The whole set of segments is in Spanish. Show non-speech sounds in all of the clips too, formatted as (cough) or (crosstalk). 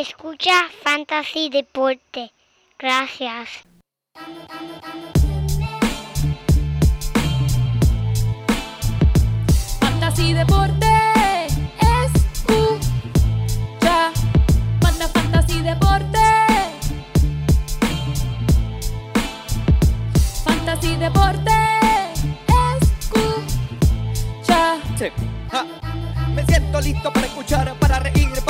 Escucha Fantasy Deporte. Gracias. Fantasy Deporte. Escucha. Manda Fantasy Deporte. Fantasy Deporte. Escucha. Sí. Ja. Me siento listo para escuchar, para reír, para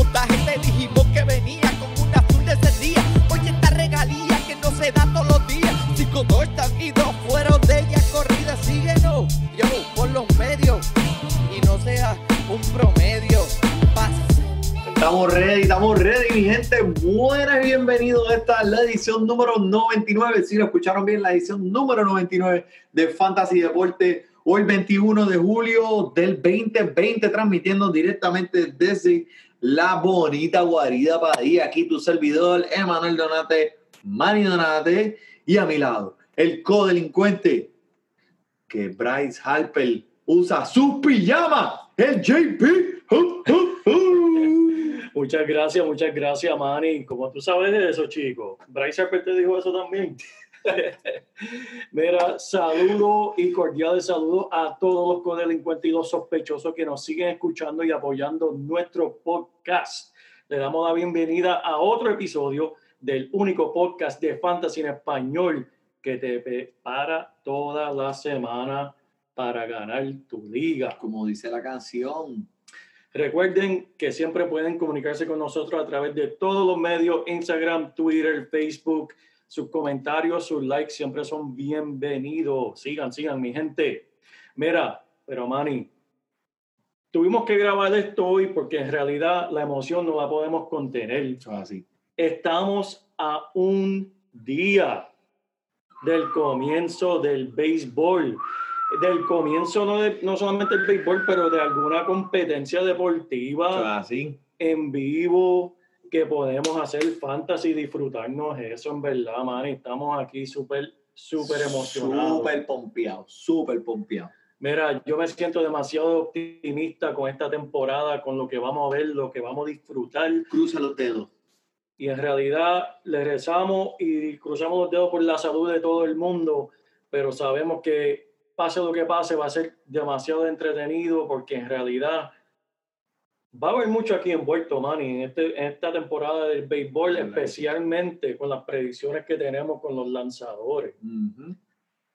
Estamos ready, estamos ready, mi gente. Buenas bienvenidos esta la edición número 99. Si lo escucharon bien, la edición número 99 de Fantasy Deporte. Hoy 21 de julio del 2020, transmitiendo directamente desde la bonita guarida Padilla. Aquí tu servidor, Emanuel Donate, Manny Donate, y a mi lado, el codelincuente que Bryce Harper usa su pijama, el JP. (laughs) Muchas gracias, muchas gracias, Manny. Como tú sabes de eso, chicos. Bryce Harper te dijo eso también. (laughs) Mira, saludo y cordiales saludos a todos los codelincuentes y los sospechosos que nos siguen escuchando y apoyando nuestro podcast. Le damos la bienvenida a otro episodio del único podcast de Fantasy en español que te prepara toda la semana para ganar tu liga. Como dice la canción. Recuerden que siempre pueden comunicarse con nosotros a través de todos los medios, Instagram, Twitter, Facebook. Sus comentarios, sus likes siempre son bienvenidos. Sigan, sigan, mi gente. Mira, pero Manny, tuvimos que grabar esto hoy porque en realidad la emoción no la podemos contener. Estamos a un día del comienzo del béisbol del comienzo no, de, no solamente el béisbol, pero de alguna competencia deportiva así. en vivo que podemos hacer fantasy, disfrutarnos eso en verdad, man. Estamos aquí súper, súper emocionados. Súper pompeado, súper pompeado. Mira, yo me siento demasiado optimista con esta temporada, con lo que vamos a ver, lo que vamos a disfrutar. Cruza los dedos. Y en realidad le rezamos y cruzamos los dedos por la salud de todo el mundo, pero sabemos que pase lo que pase, va a ser demasiado entretenido porque en realidad va a haber mucho aquí envuelto, Manny, en, este, en esta temporada del béisbol, Claro. especialmente con las predicciones que tenemos con los lanzadores, Ujú.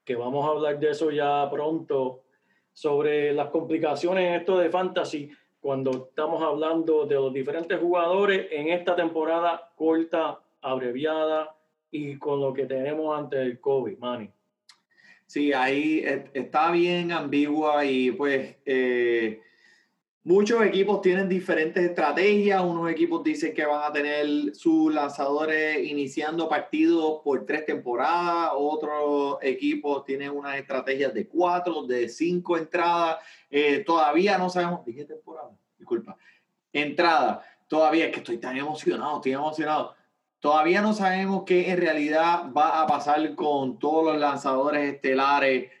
que vamos a hablar de eso ya pronto, sobre las complicaciones en esto de fantasy, cuando estamos hablando de los diferentes jugadores en esta temporada corta, abreviada y con lo que tenemos ante el COVID, Manny. Sí, ahí eh, está bien ambigua y pues eh, muchos equipos tienen diferentes estrategias. Unos equipos dicen que van a tener sus lanzadores iniciando partidos por tres temporadas. Otros equipos tienen unas estrategias de cuatro, de cinco entradas. Eh, todavía no sabemos. Dije temporada, disculpa. Entrada. Todavía es que estoy tan emocionado, estoy emocionado. Todavía no sabemos qué en realidad va a pasar con todos los lanzadores estelares.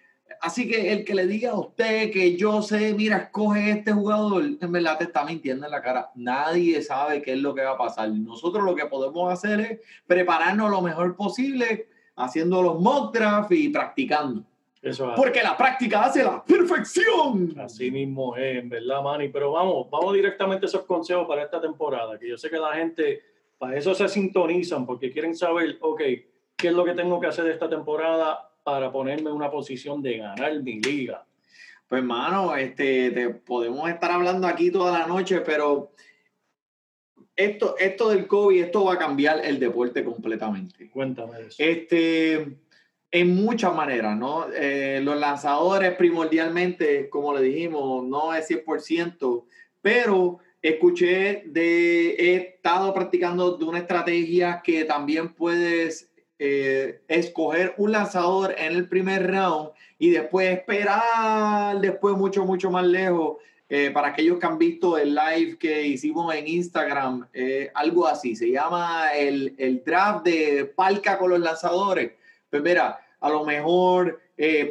Así que el que le diga a usted que yo sé, mira, escoge este jugador, en verdad te está mintiendo en la cara. Nadie sabe qué es lo que va a pasar. Nosotros lo que podemos hacer es prepararnos lo mejor posible, haciendo los mock draft y practicando. Eso es Porque la práctica hace la perfección. Así mismo es, en verdad, Manny. Pero vamos, vamos directamente a esos consejos para esta temporada, que yo sé que la gente, para eso se sintonizan, porque quieren saber, ok, qué es lo que tengo que hacer esta temporada para ponerme en una posición de ganar mi liga. Pues, hermano, este, te podemos estar hablando aquí toda la noche, pero esto, esto del COVID, esto va a cambiar el deporte completamente. Cuéntame eso. Este, en muchas maneras, ¿no? Eh, los lanzadores primordialmente, como le dijimos, no es 100%, pero escuché de, he estado practicando de una estrategia que también puedes eh, escoger un lanzador en el primer round y después esperar después mucho, mucho más lejos eh, para aquellos que han visto el live que hicimos en Instagram, eh, algo así, se llama el, el draft de Palca con los lanzadores. Pues mira, a lo mejor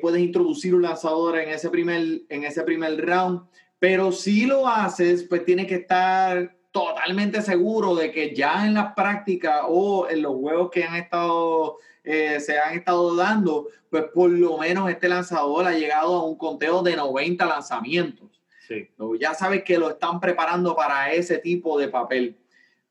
puedes introducir un lanzador en ese, primer, en ese primer round, pero si lo haces, pues tienes que estar totalmente seguro de que ya en la práctica o en los juegos que han estado, se han estado dando, pues por lo menos este lanzador ha llegado a un conteo de 90 lanzamientos. Sí. Ya sabes que lo están preparando para ese tipo de papel.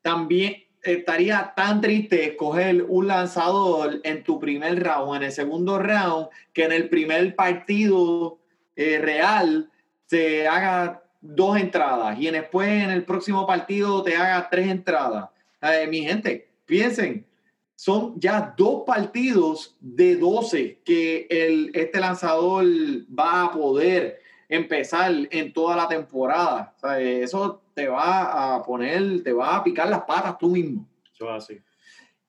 También estaría tan triste escoger un lanzador en tu primer round, en el segundo round, que en el primer partido eh, real se haga dos entradas y después en el próximo partido te haga tres entradas. Eh, mi gente, piensen, son ya dos partidos de 12 que el, este lanzador va a poder empezar en toda la temporada. Eso te va a poner, te va a picar las patas tú mismo. Eso.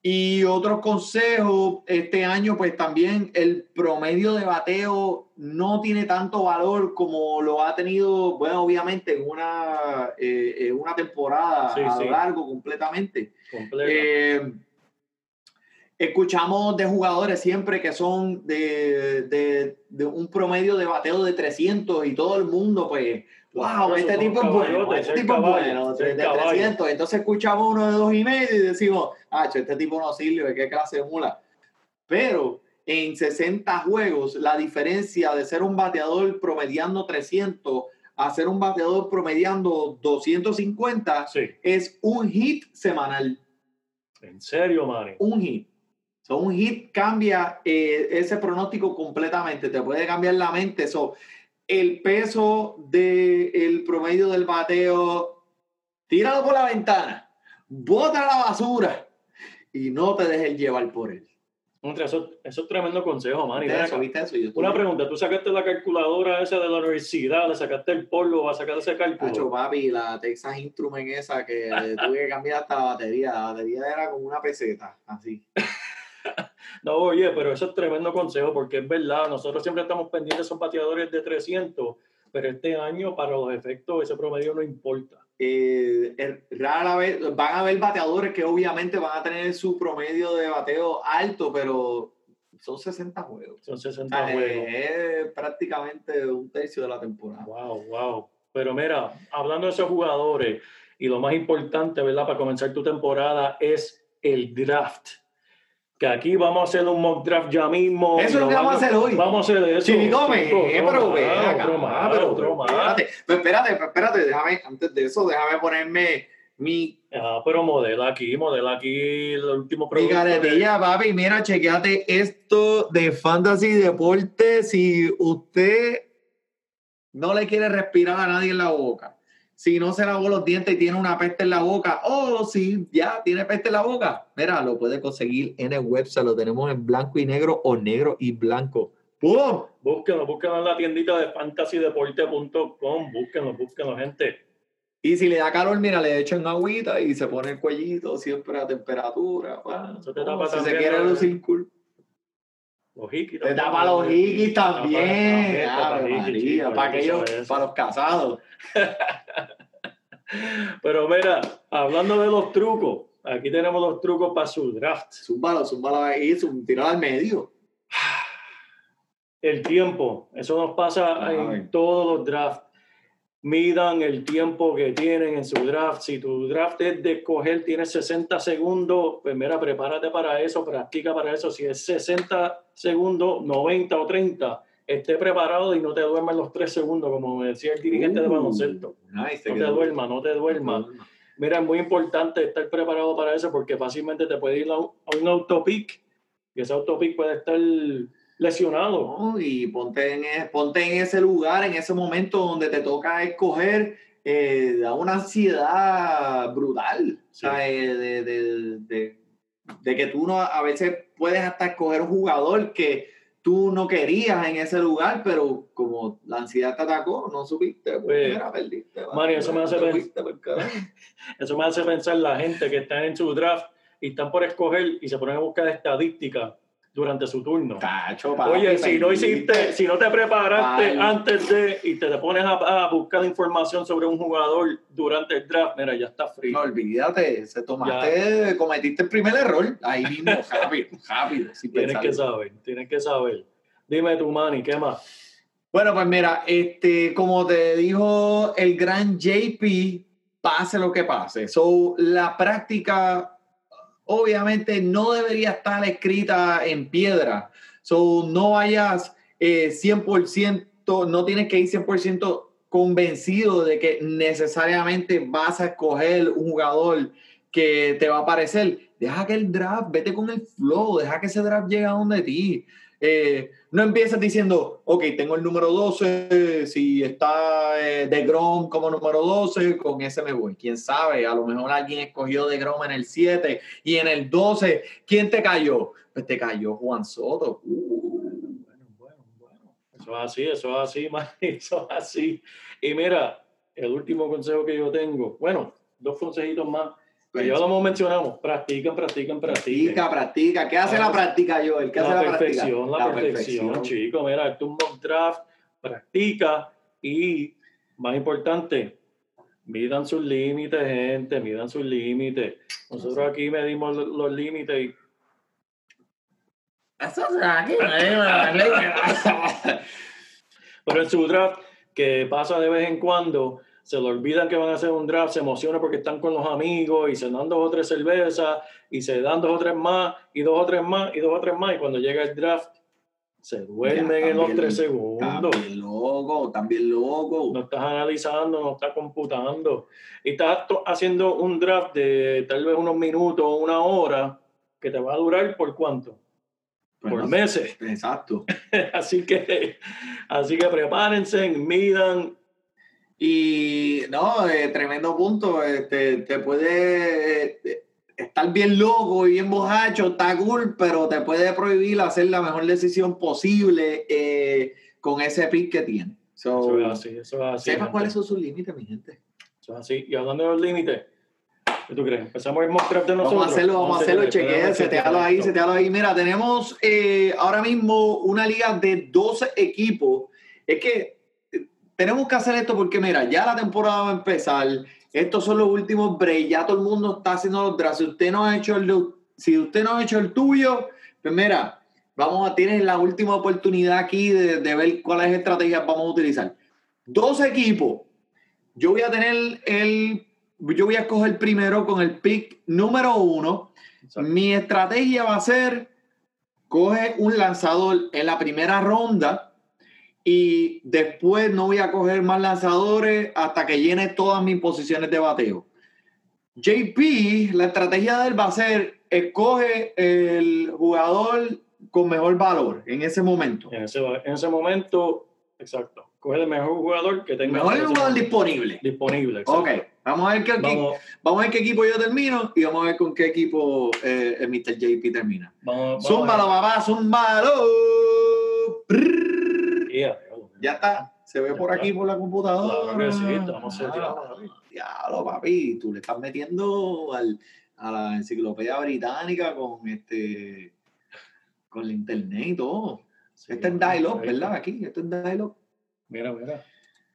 Y otro consejo, este año pues también el promedio de bateo no tiene tanto valor como lo ha tenido, bueno, obviamente en una, eh, en una temporada Sí, a lo sí. largo completamente. Completa. Eh, escuchamos de jugadores siempre que son de, de- de un promedio de bateo de 300 y todo el mundo, pues, wow, este son tipo es bueno, este tipo es bueno, de caballo. 300. Entonces escuchamos uno de dos y medio y decimos, ah, este tipo no sirve, qué clase de mula. Pero en 60 juegos, la diferencia de ser un bateador promediando 300 a ser un bateador promediando 250 Sí. es un hit semanal En serio, Manny. un hit. So, un hit cambia eh, ese pronóstico completamente, te puede cambiar la mente. So, el peso del promedio del bateo, tíralo por la ventana, bota la basura y no te dejes llevar por él. Eso, eso es tremendo consejo, Manny. ¿Viste Ven eso? acá. ¿Viste eso? Yo Una pregunta, ¿tú sacaste la calculadora esa de la universidad, le sacaste el polvo, vas a sacar ese cálculo? papi, la Texas Instrument esa que tuve que cambiar hasta la batería. La batería era como una peseta, así. (laughs) (laughs) No, oye, pero eso es tremendo consejo porque es verdad, nosotros siempre estamos pendientes esos bateadores de 300, pero este año para los efectos ese promedio no importa. eh, rara vez van a haber bateadores que obviamente van a tener su promedio de bateo alto, pero son 60 juegos. Son O 60 sea, juegos. es prácticamente un tercio de la temporada. Wow, wow. Pero mira, hablando de esos jugadores, y lo más importante, ¿verdad? Para comenzar tu temporada es el draft. Que aquí vamos a hacer un mock draft ya mismo. Eso es lo que vamos a hacer hoy. Vamos a hacer eso. Chico, eh, pero acá, otro más, pero otro más. espérate, pero espérate, pero espérate, déjame, antes de eso, déjame ponerme mi, Ah, pero modela aquí, modela aquí el último mi producto. caretilla, papi. Mira, chequeate esto de Fantasy Deporte. Si usted no le quiere respirar a nadie en la boca, si no se lavó los dientes y tiene una peste en la boca, o si ya tiene peste en la boca, mira, lo puede conseguir en el website. Lo tenemos en blanco y negro o negro y blanco. ¡Pum! Búsquenlo, búsquenlo en la tiendita de fantasydeporte.com. Búsquenlo, búsquenlo, gente. Y si le da calor, mira, le echan agüita y se pone el cuellito siempre a temperatura. pa. Eso te Oh, tapa si se quiere lucir cool. Los hikis Te también. tapa los hikis también. Para aquellos, para los casados. (laughs) Pero mira, hablando de los trucos, aquí tenemos los trucos para su draft. Zúmbalo, zúmbalo ahí, tíralo al medio. El tiempo, eso nos pasa Ay. en todos los drafts. Midan el tiempo que tienen en su draft. Si tu draft es de coger, tienes 60 segundos, pues mira, prepárate para eso, practica para eso. Si es 60 segundos, 90 o 30, esté preparado y no te duermas los 3 segundos, como me decía el dirigente de Uh, baloncesto. nice, No que te duermas, no te duermas. Mira, es muy importante estar preparado para eso porque fácilmente te puede ir a un, a un autopic y ese autopic puede estar lesionado. No, y ponte en, e- ponte en ese lugar, en ese momento donde te toca escoger, eh, da una ansiedad brutal. Sí. O sea, eh, de, de- de- de que tú no, a veces puedes hasta escoger un jugador que tú no querías en ese lugar, pero como la ansiedad te atacó, no supiste, pues, Pues, mira, perdiste. Mario, eso me hace te ver- fuiste por carajo. (laughs) Eso me hace pensar la gente que está en su draft y están por escoger y se ponen a buscar estadísticas durante su turno. Tacho, papi, Oye, si no hiciste, si no te preparaste Ay. antes de y te, te pones a, a buscar información sobre un jugador durante el draft, mira, ya está No, frío. olvídate, se tomaste, cometiste el primer error. Ahí mismo, (laughs) rápido, rápido. sin Tienes pensar. que saber, tienes que saber. Dime tu Manny, ¿qué más? Bueno, pues mira, este, como te dijo el gran JP, pase lo que pase. So, la práctica obviamente no debería estar escrita en piedra. So, no vayas eh, 100%, no tienes que ir 100% convencido de que necesariamente vas a escoger un jugador que te va a parecer. Deja que el draft, vete con el flow, deja que ese draft llegue a donde ti. Eh, no empieces diciendo, ok, tengo el número 12, si está eh, de Grom como número 12, con ese me voy. Quién sabe, a lo mejor alguien escogió de Grom en el 7 y en el 12, ¿quién te cayó? Pues te cayó Juan Soto. Uh, Bueno, bueno, bueno. Eso es así, eso es así, (laughs) Manny, eso es así. Y mira, el último consejo que yo tengo, bueno, dos consejitos más, que ya lo mencionamos, practican, practican, practiquen. practica, practica. ¿Qué hace la práctica, Joel? ¿Qué hace la la práctica? perfección, la, perfección, chico. Mira, esto es un mock draft, practica y, más importante, midan sus límites, gente, midan sus límites. Nosotros aquí medimos lo- los límites y Eso es aquí, (laughs) Pero en su draft, que pasa de vez en cuando, se le olvidan que van a hacer un draft, se emociona porque están con los amigos y se dan dos o tres cervezas y se dan dos o tres más y dos o tres más y dos o tres más. Y cuando llega el draft, se duermen Ya, en los tres segundos. También loco, también loco. No estás analizando, no estás computando. Y estás haciendo un draft de tal vez unos minutos o una hora que te va a durar por cuánto? Pues por no- meses. Exacto. (laughs) así que, así que prepárense, midan, Y no, eh, tremendo punto. Este, te puede eh, estar bien loco y bien bojacho, está cool, pero te puede prohibir hacer la mejor decisión posible eh, con ese pick que tiene. So, Eso es así, eso es así. sepa cuáles son sus límites, mi gente. Eso es así. Y hablando de los límites, ¿qué tú crees? Empezamos el mock draft de nosotros. Vamos a hacerlo, vamos a hacerlo, chequea, setealo ahí, setealo ahí. Mira, tenemos eh, ahora mismo una liga de 12 equipos. Es que tenemos que hacer esto porque, mira, ya la temporada va a empezar. Estos son los últimos breaks. Ya todo el mundo está haciendo los drafts. Si usted no ha hecho el, si usted no ha hecho el tuyo, pues mira, vamos a tienes la última oportunidad aquí de, de ver cuáles estrategias vamos a utilizar. 12 equipos. Yo voy a tener el, yo voy a escoger primero con el pick número uno. Exacto. Mi estrategia va a ser, coge un lanzador en la primera ronda y después no voy a coger más lanzadores hasta que llene todas mis posiciones de bateo. JP, la estrategia de él va a ser, escoge el jugador con mejor valor en ese momento. En ese, en ese momento, exacto. Coge el mejor jugador que tenga. Mejor ese jugador disponible. Disponible, exacto. Ok, vamos a ver qué equipo, Vamos, vamos a ver qué equipo yo termino y vamos a ver con qué equipo eh, el Mr. JP termina. vamos, vamos a Zúmbalo, ver. papá, Ya está. Se ve Ya por está. aquí por la computadora. Claro que sí, estamos. Diablo, papi. Tú le estás metiendo al- a la enciclopedia británica con este con la internet y todo. Sí, este es está. ¿verdad? Aquí, este es dial-up. Mira, mira.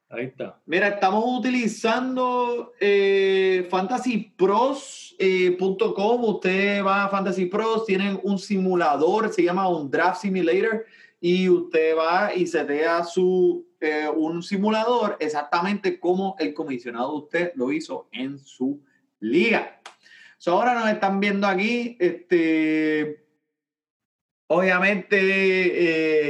Ahí está. Mira, estamos utilizando eh, fantasypros.com. usted va a Fantasy Pros, tienen un simulador, se llama un Draft Simulator, y usted va y setea su, eh, un simulador exactamente como el comisionado usted lo hizo en su liga. So, ahora nos están viendo aquí, este, obviamente,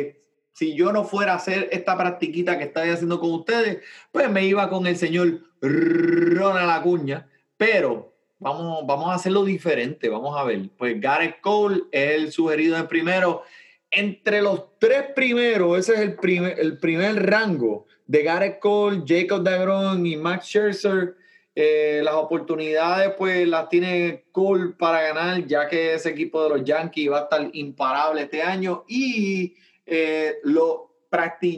eh, si yo no fuera a hacer esta practiquita que estoy haciendo con ustedes, pues me iba con el señor Ronald Acuña, pero vamos, vamos a hacerlo diferente, vamos a ver. Pues Gareth Cole es el sugerido en primero. Entre los tres primeros, ese es el primer, rango de Gareth Cole, Jacob DeGrom y Max Scherzer. Eh, las oportunidades pues las tiene Cole para ganar, ya que ese equipo de los Yankees va a estar imparable este año y eh, lo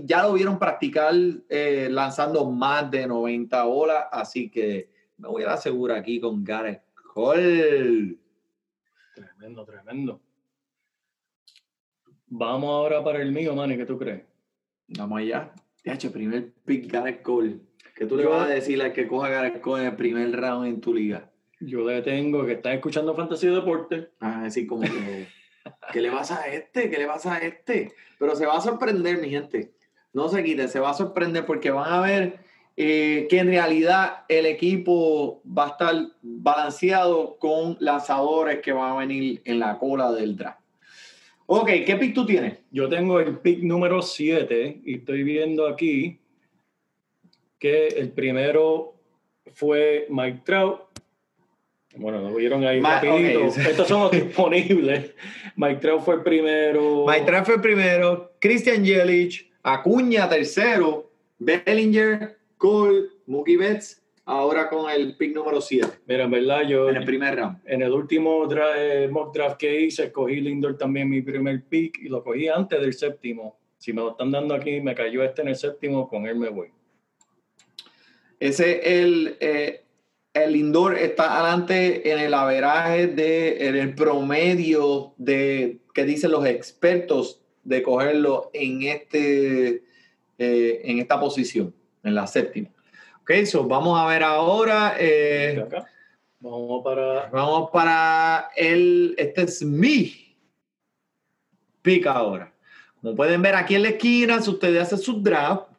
ya lo vieron practicar eh, lanzando más de 90 bolas, así que me voy a la segura aquí con Gareth Cole. Tremendo, tremendo. Vamos ahora para el mío, Manny, ¿qué tú crees? Vamos allá. TH, primer pick Garrett Cole. ¿Qué tú le vas a decir al que coja Garrett Cole en el primer round en tu liga? Yo le tengo que están escuchando Fantasy Deporte. Ah, decir como que, ¿qué le pasa a este? ¿Qué le pasa a este? Pero se va a sorprender, mi gente. No se quiten, se va a sorprender porque van a ver eh, que en realidad el equipo va a estar balanceado con lanzadores que van a venir en la cola del draft. Ok, ¿qué pick tú tienes? Yo tengo el pick número 7 y estoy viendo aquí que el primero fue Mike Trout. Bueno, lo vieron ahí Ma- rapidito. Estos son los (laughs) disponibles. Mike Trout fue el primero. Mike Trout fue primero, Christian Yelich, Acuña tercero, Bellinger, Cole, Mookie Betts, ahora con el pick número 7 Mira, en verdad, yo en el primer round. en el último dra- eh, mock draft que hice, escogí Lindor también mi primer pick y lo cogí antes del séptimo. Si me lo están dando aquí, me cayó este en el séptimo, con él me voy. Ese el, eh, el indoor está adelante en el averaje de en el promedio de que dicen los expertos de cogerlo en este eh, en esta posición, en la séptima. Ok, so vamos a ver ahora. eh, acá. Vamos para Vamos para el. Este es mi pick ahora. Como pueden ver aquí en la esquina, si ustedes hacen su draft,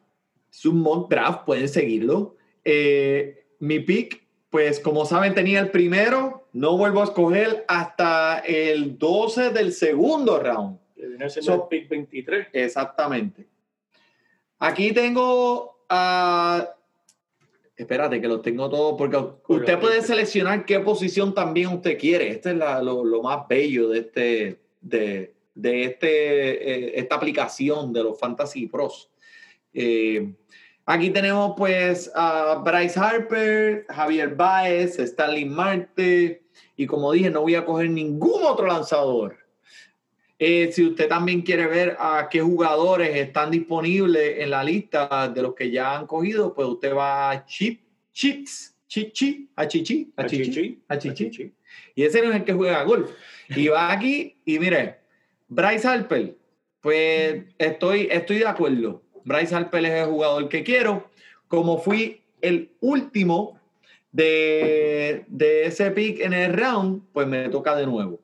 su mock draft, pueden seguirlo. Eh, mi pick, pues como saben, tenía el primero. No vuelvo a escoger hasta el 12 del segundo round. So- pick 23. Exactamente. Aquí tengo a. Espérate, que los tengo todos, porque usted puede seleccionar qué posición también usted quiere. Este es la- lo, lo más bello de, este, de, de este, eh, esta aplicación de los Fantasy Pros. Eh, aquí tenemos pues a Bryce Harper, Javier Baez, Stanley Marte, y como dije, no voy a coger ningún otro lanzador. Eh, si usted también quiere ver a qué jugadores están disponibles en la lista de los que ya han cogido, pues usted va a Chip, Chips, Chichi, a Chichi, a Chichi, a Chichi. Y ese no es el que juega golf. Y va aquí y mire, Bryce Harper, pues estoy, estoy de acuerdo. Bryce Harper es el jugador que quiero. Como fui el último de, de ese pick en el round, pues me toca de nuevo.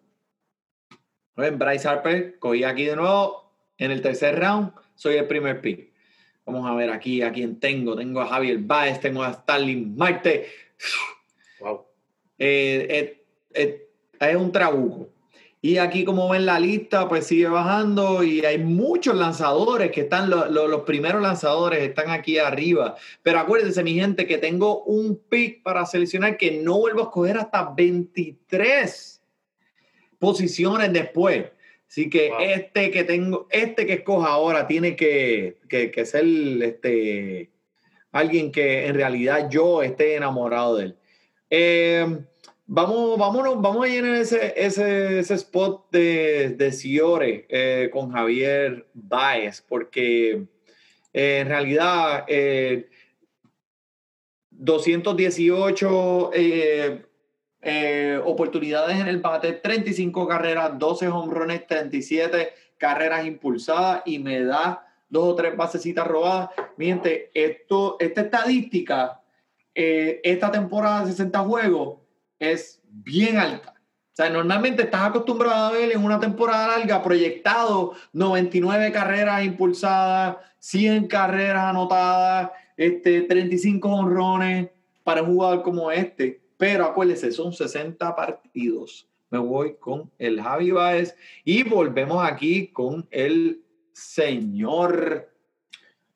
Ven, Bryce Harper, cogí aquí de nuevo en el tercer round, soy el primer pick. Vamos a ver aquí a quién tengo. Tengo a Javier Baez, tengo a Stanley Marte. Wow. Eh, eh, eh, es un trabuco. Y aquí, como ven la lista, pues sigue bajando y hay muchos lanzadores que están, lo- lo- los primeros lanzadores están aquí arriba. Pero acuérdense, mi gente, que tengo un pick para seleccionar que no vuelvo a escoger hasta 23 posiciones después. Así que Wow. este que tengo, este que escoja ahora tiene que, que, que ser este, alguien que en realidad yo esté enamorado de él. Eh, vamos, vámonos, vamos a llenar ese, ese, ese spot de, de Ciore eh, con Javier Baez, porque eh, en realidad eh, 218 eh, oportunidades en el bate, 35 carreras, 12 home runs, 37 carreras impulsadas y me da dos o tres basecitas robadas. Miente, esto, esta estadística, eh, esta temporada de 60 juegos es bien alta. O sea, normalmente estás acostumbrado a ver en una temporada larga proyectado 99 carreras impulsadas, 100 carreras anotadas, este, 35 honrones para un jugador como este. Pero acuérdense, son 60 partidos. Me voy con el Javi Baez y volvemos aquí con el señor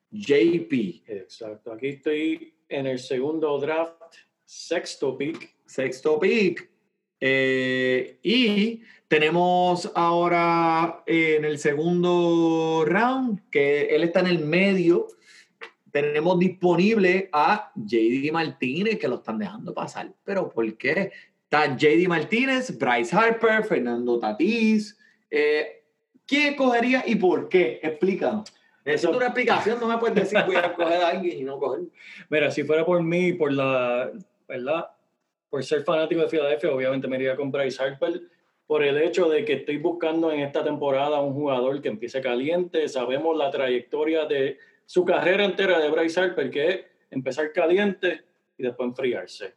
JP. Exacto. Aquí estoy en el segundo draft, sexto pick. Sexto pick. Eh, y tenemos ahora en el segundo round, que él está en el medio. Tenemos disponible a JD Martínez, que lo están dejando pasar. Pero ¿por qué? Está JD Martínez, Bryce Harper, Fernando Tatís. Eh, ¿Quién cogería y por qué? Explícanos. Necesito una explicación, no me puedes decir voy a coger a alguien y no coger. Mira, si fuera por mí, por la, ¿verdad? Por ser fanático de Filadelfia, obviamente me iría con Bryce Harper, por el hecho de que estoy buscando en esta temporada un jugador que empiece caliente. Sabemos la trayectoria de su carrera entera de Bryce Harper, que es empezar caliente y después enfriarse.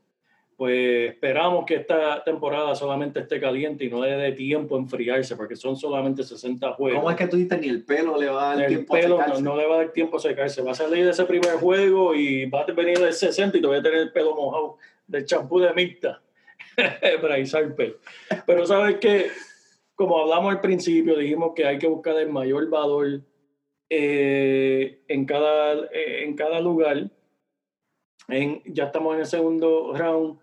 Pues esperamos que esta temporada solamente esté caliente y no le dé tiempo a enfriarse, porque son solamente 60 juegos. ¿Cómo es que tú dices ni el pelo le va a dar el tiempo a pelo no, secarse? no le va a dar tiempo a secarse. Va a salir de ese primer juego y va a venir del 60 y te voy a tener el pelo mojado del champú de Mixta. (laughs) Bryce Harper. Pero sabes que, como hablamos al principio, dijimos que hay que buscar el mayor valor eh, en, cada, eh, en cada lugar. En, ya estamos en el segundo round.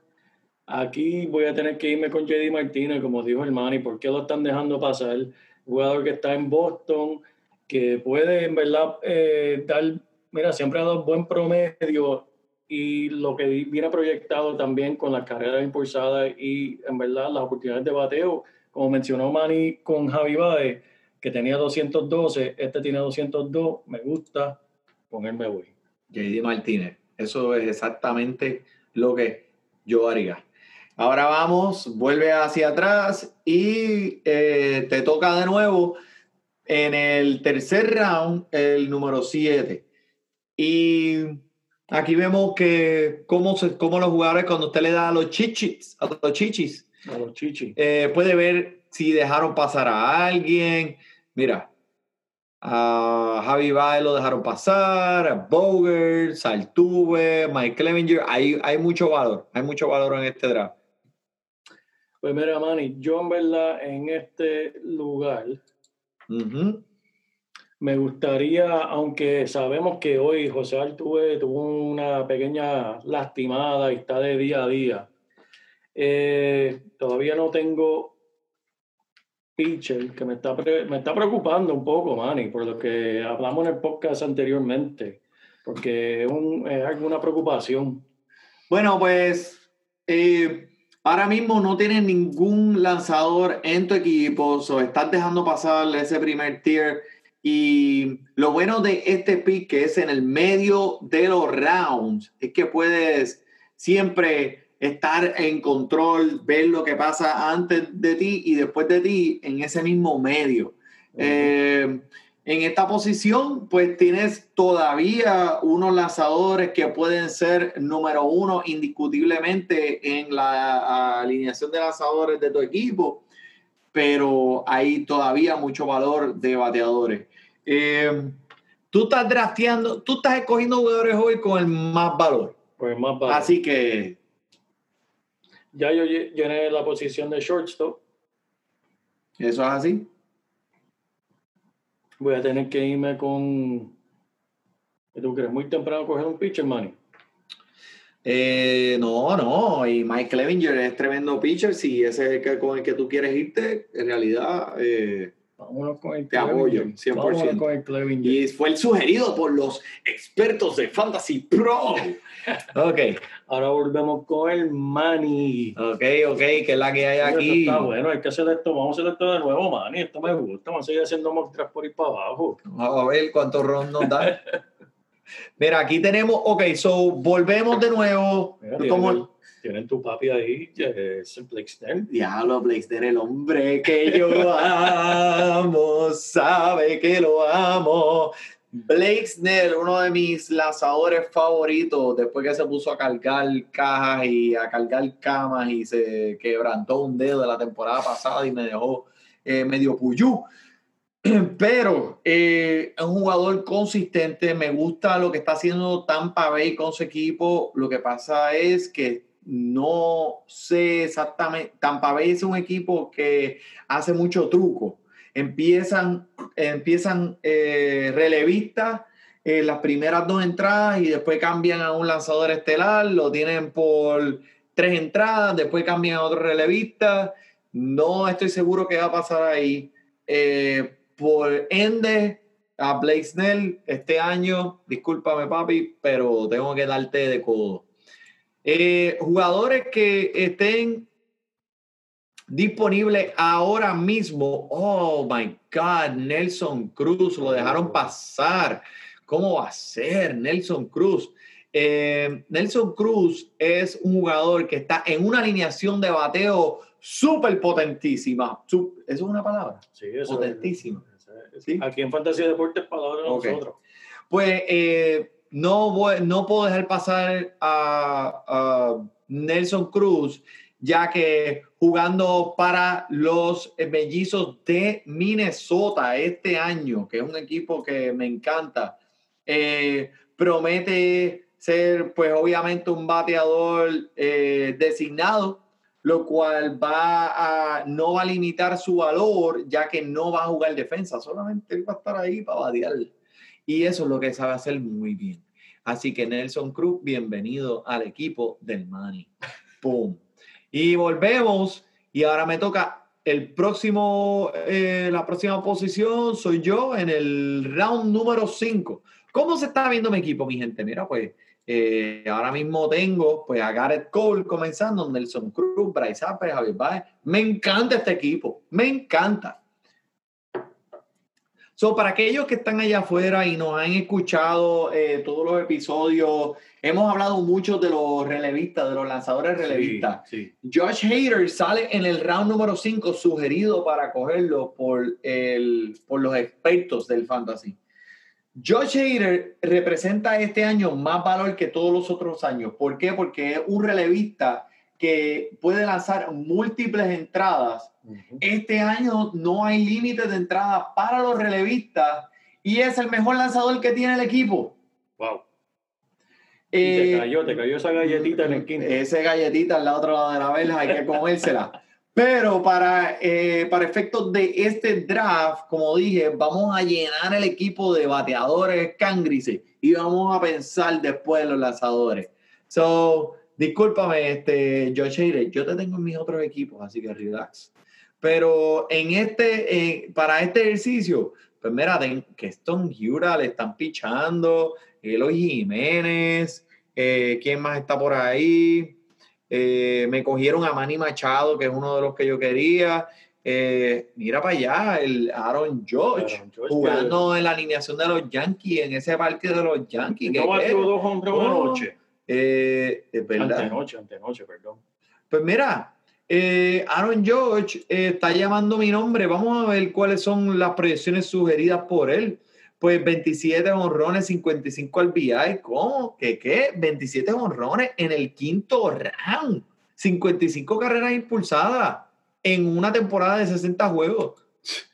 Aquí voy a tener que irme con JD Martínez, como dijo el Manny. ¿Por qué lo están dejando pasar? Jugador que está en Boston, que puede en verdad eh, dar, mira, siempre ha dado buen promedio y lo que viene proyectado también con las carreras impulsadas y en verdad las oportunidades de bateo, como mencionó Manny con Javi Baez, que tenía 212, este tiene 202, me gusta, con él me voy. JD Martínez. Eso es exactamente lo que yo haría. Ahora vamos, vuelve hacia atrás y eh, te toca de nuevo en el tercer round, el número 7. Y aquí vemos que cómo, se, cómo los jugadores cuando usted le da a los chichis, a los chichis, A los chichis. eh, puede ver si dejaron pasar a alguien. Mira, a Javi Baez lo dejaron pasar, a Boger, Saltuve, Mike Clevenger. Hay, hay mucho valor, hay mucho valor en este draft. Pues mira, Manny, yo en verdad en este lugar me gustaría, aunque sabemos que hoy José Altuve tuvo una pequeña lastimada y está de día a día, eh, todavía no tengo pitcher que me está, me está preocupando un poco, Manny, por lo que hablamos en el podcast anteriormente, porque es, un- es alguna preocupación. Bueno, pues eh, ahora mismo no tienes ningún lanzador en tu equipo, o estás dejando pasar ese primer tier. Y lo bueno de este pick, que es en el medio de los rounds, es que puedes siempre estar en control, ver lo que pasa antes de ti y después de ti en ese mismo medio. Eh, en esta posición, pues tienes todavía unos lanzadores que pueden ser número uno indiscutiblemente en la alineación de lanzadores de tu equipo, pero hay todavía mucho valor de bateadores. Eh, tú estás drafteando, tú estás escogiendo jugadores hoy con el más valor. Pues más vale. Así que Ya yo lle- llené la posición de shortstop. eso es así. Voy a tener que irme con. ¿Qué tú crees? Muy temprano coger un pitcher, Manny. Eh, no, no, y Mike Clevenger es tremendo pitcher. Si ese es el que, con el que tú quieres irte, en realidad. eh, Vámonos con el Te apoyo, Clevinger. 100%. Vámonos con el y fue el sugerido por los expertos de Fantasy Pro. ok, Ahora volvemos con el Manny. ok, ok, que es la que hay Esto aquí. Está bueno, hay que hacer esto. Vamos a hacer esto de nuevo, Manny. Esto me gusta. Vamos a seguir haciendo mock draft por ir para abajo. Vamos a ver cuántos rounds nos da. (laughs) Mira, aquí tenemos, ok, so volvemos de nuevo. Mira, Como- tienen, tu papi ahí, eh, es Snell. Diablo, Blazer, el hombre que yo amo, sabe que lo amo. Snell, uno de mis lanzadores favoritos, después que se puso a cargar cajas y a cargar camas y se quebrantó un dedo de la temporada pasada y me dejó eh, medio puyú. (clears throat) Pero eh, es un jugador consistente, me gusta lo que está haciendo Tampa Bay con su equipo. Lo que pasa es que no sé exactamente, Tampa Bay es un equipo que hace mucho truco. Empiezan, empiezan eh, relevistas en las primeras dos entradas y después cambian a un lanzador estelar, lo tienen por tres entradas, después cambian a otro relevista. No estoy seguro qué va a pasar ahí. Eh, por ende, a Blake Snell este año, discúlpame papi, pero tengo que darte de codo. Eh, jugadores que estén disponibles ahora mismo. Oh my God, Nelson Cruz, lo dejaron pasar. ¿Cómo va a ser Nelson Cruz? Eh, Nelson Cruz es un jugador que está en una alineación de bateo súper potentísima. ¿Eso es una palabra? Sí, eso Potentísima. es- Sí. Aquí en Fantasía Deportes, palabra de Ok. nosotros. Pues eh, no, no puedo dejar pasar a, a Nelson Cruz, ya que jugando para los mellizos de Minnesota este año, que es un equipo que me encanta, eh, promete ser, pues obviamente, un bateador eh, designado, lo cual va a, no va a limitar su valor, ya que no va a jugar defensa, solamente él va a estar ahí para batear. Y eso es lo que sabe hacer muy bien. Así que Nelson Cruz, bienvenido al equipo del Money. ¡Pum! Y volvemos. Y ahora me toca el próximo, eh, la próxima posición soy yo en el round número 5. ¿Cómo se está viendo mi equipo, mi gente? Mira, pues eh, ahora mismo tengo pues a Garrett Cole comenzando, Nelson Cruz, Bryce Harper, Javier Baez. Me encanta este equipo, me encanta. So, para aquellos que están allá afuera y nos han escuchado eh, todos los episodios, hemos hablado mucho de los relevistas, de los lanzadores relevistas. Sí, Josh Hader sale en el round número 5, sugerido para cogerlo por, el, por los expertos del fantasy. Josh Hader representa este año más valor que todos los otros años. ¿Por qué? Porque es un relevista que puede lanzar múltiples entradas. Ujú. Este año no hay límites de entrada para los relevistas y es el mejor lanzador que tiene el equipo. Wow. Y Eh, te cayó, te cayó esa galletita en el quinto. Ese galletita al otro lado de la verja hay que comérsela. Pero para, eh, para efectos de este draft, como dije, vamos a llenar el equipo de bateadores cangrices y vamos a pensar después en los lanzadores. So, discúlpame, este, Josh Hader, yo te tengo en mis otros equipos, así que relax. Pero en este, eh, para este ejercicio, pues mira, que Stone Hura le están pichando, Eloy Jiménez, eh, ¿quién más está por ahí? Eh, me cogieron a Manny Machado, que es uno de los que yo quería. Eh, mira para allá, el Aaron George, Aaron jugando en la alineación de los Yankees, en ese parque de los Yankees. No ¿qué batió dos hombres una noche. Eh, es verdad. Antenoche, antenoche, perdón. Pues mira, eh, Aaron George eh, está llamando mi nombre. Vamos a ver cuáles son las proyecciones sugeridas por él. Pues 27 honrones, 55 RBI. ¿Cómo? ¿Qué qué? 27 honrones en el quinto round. 55 carreras impulsadas en una temporada de 60 juegos.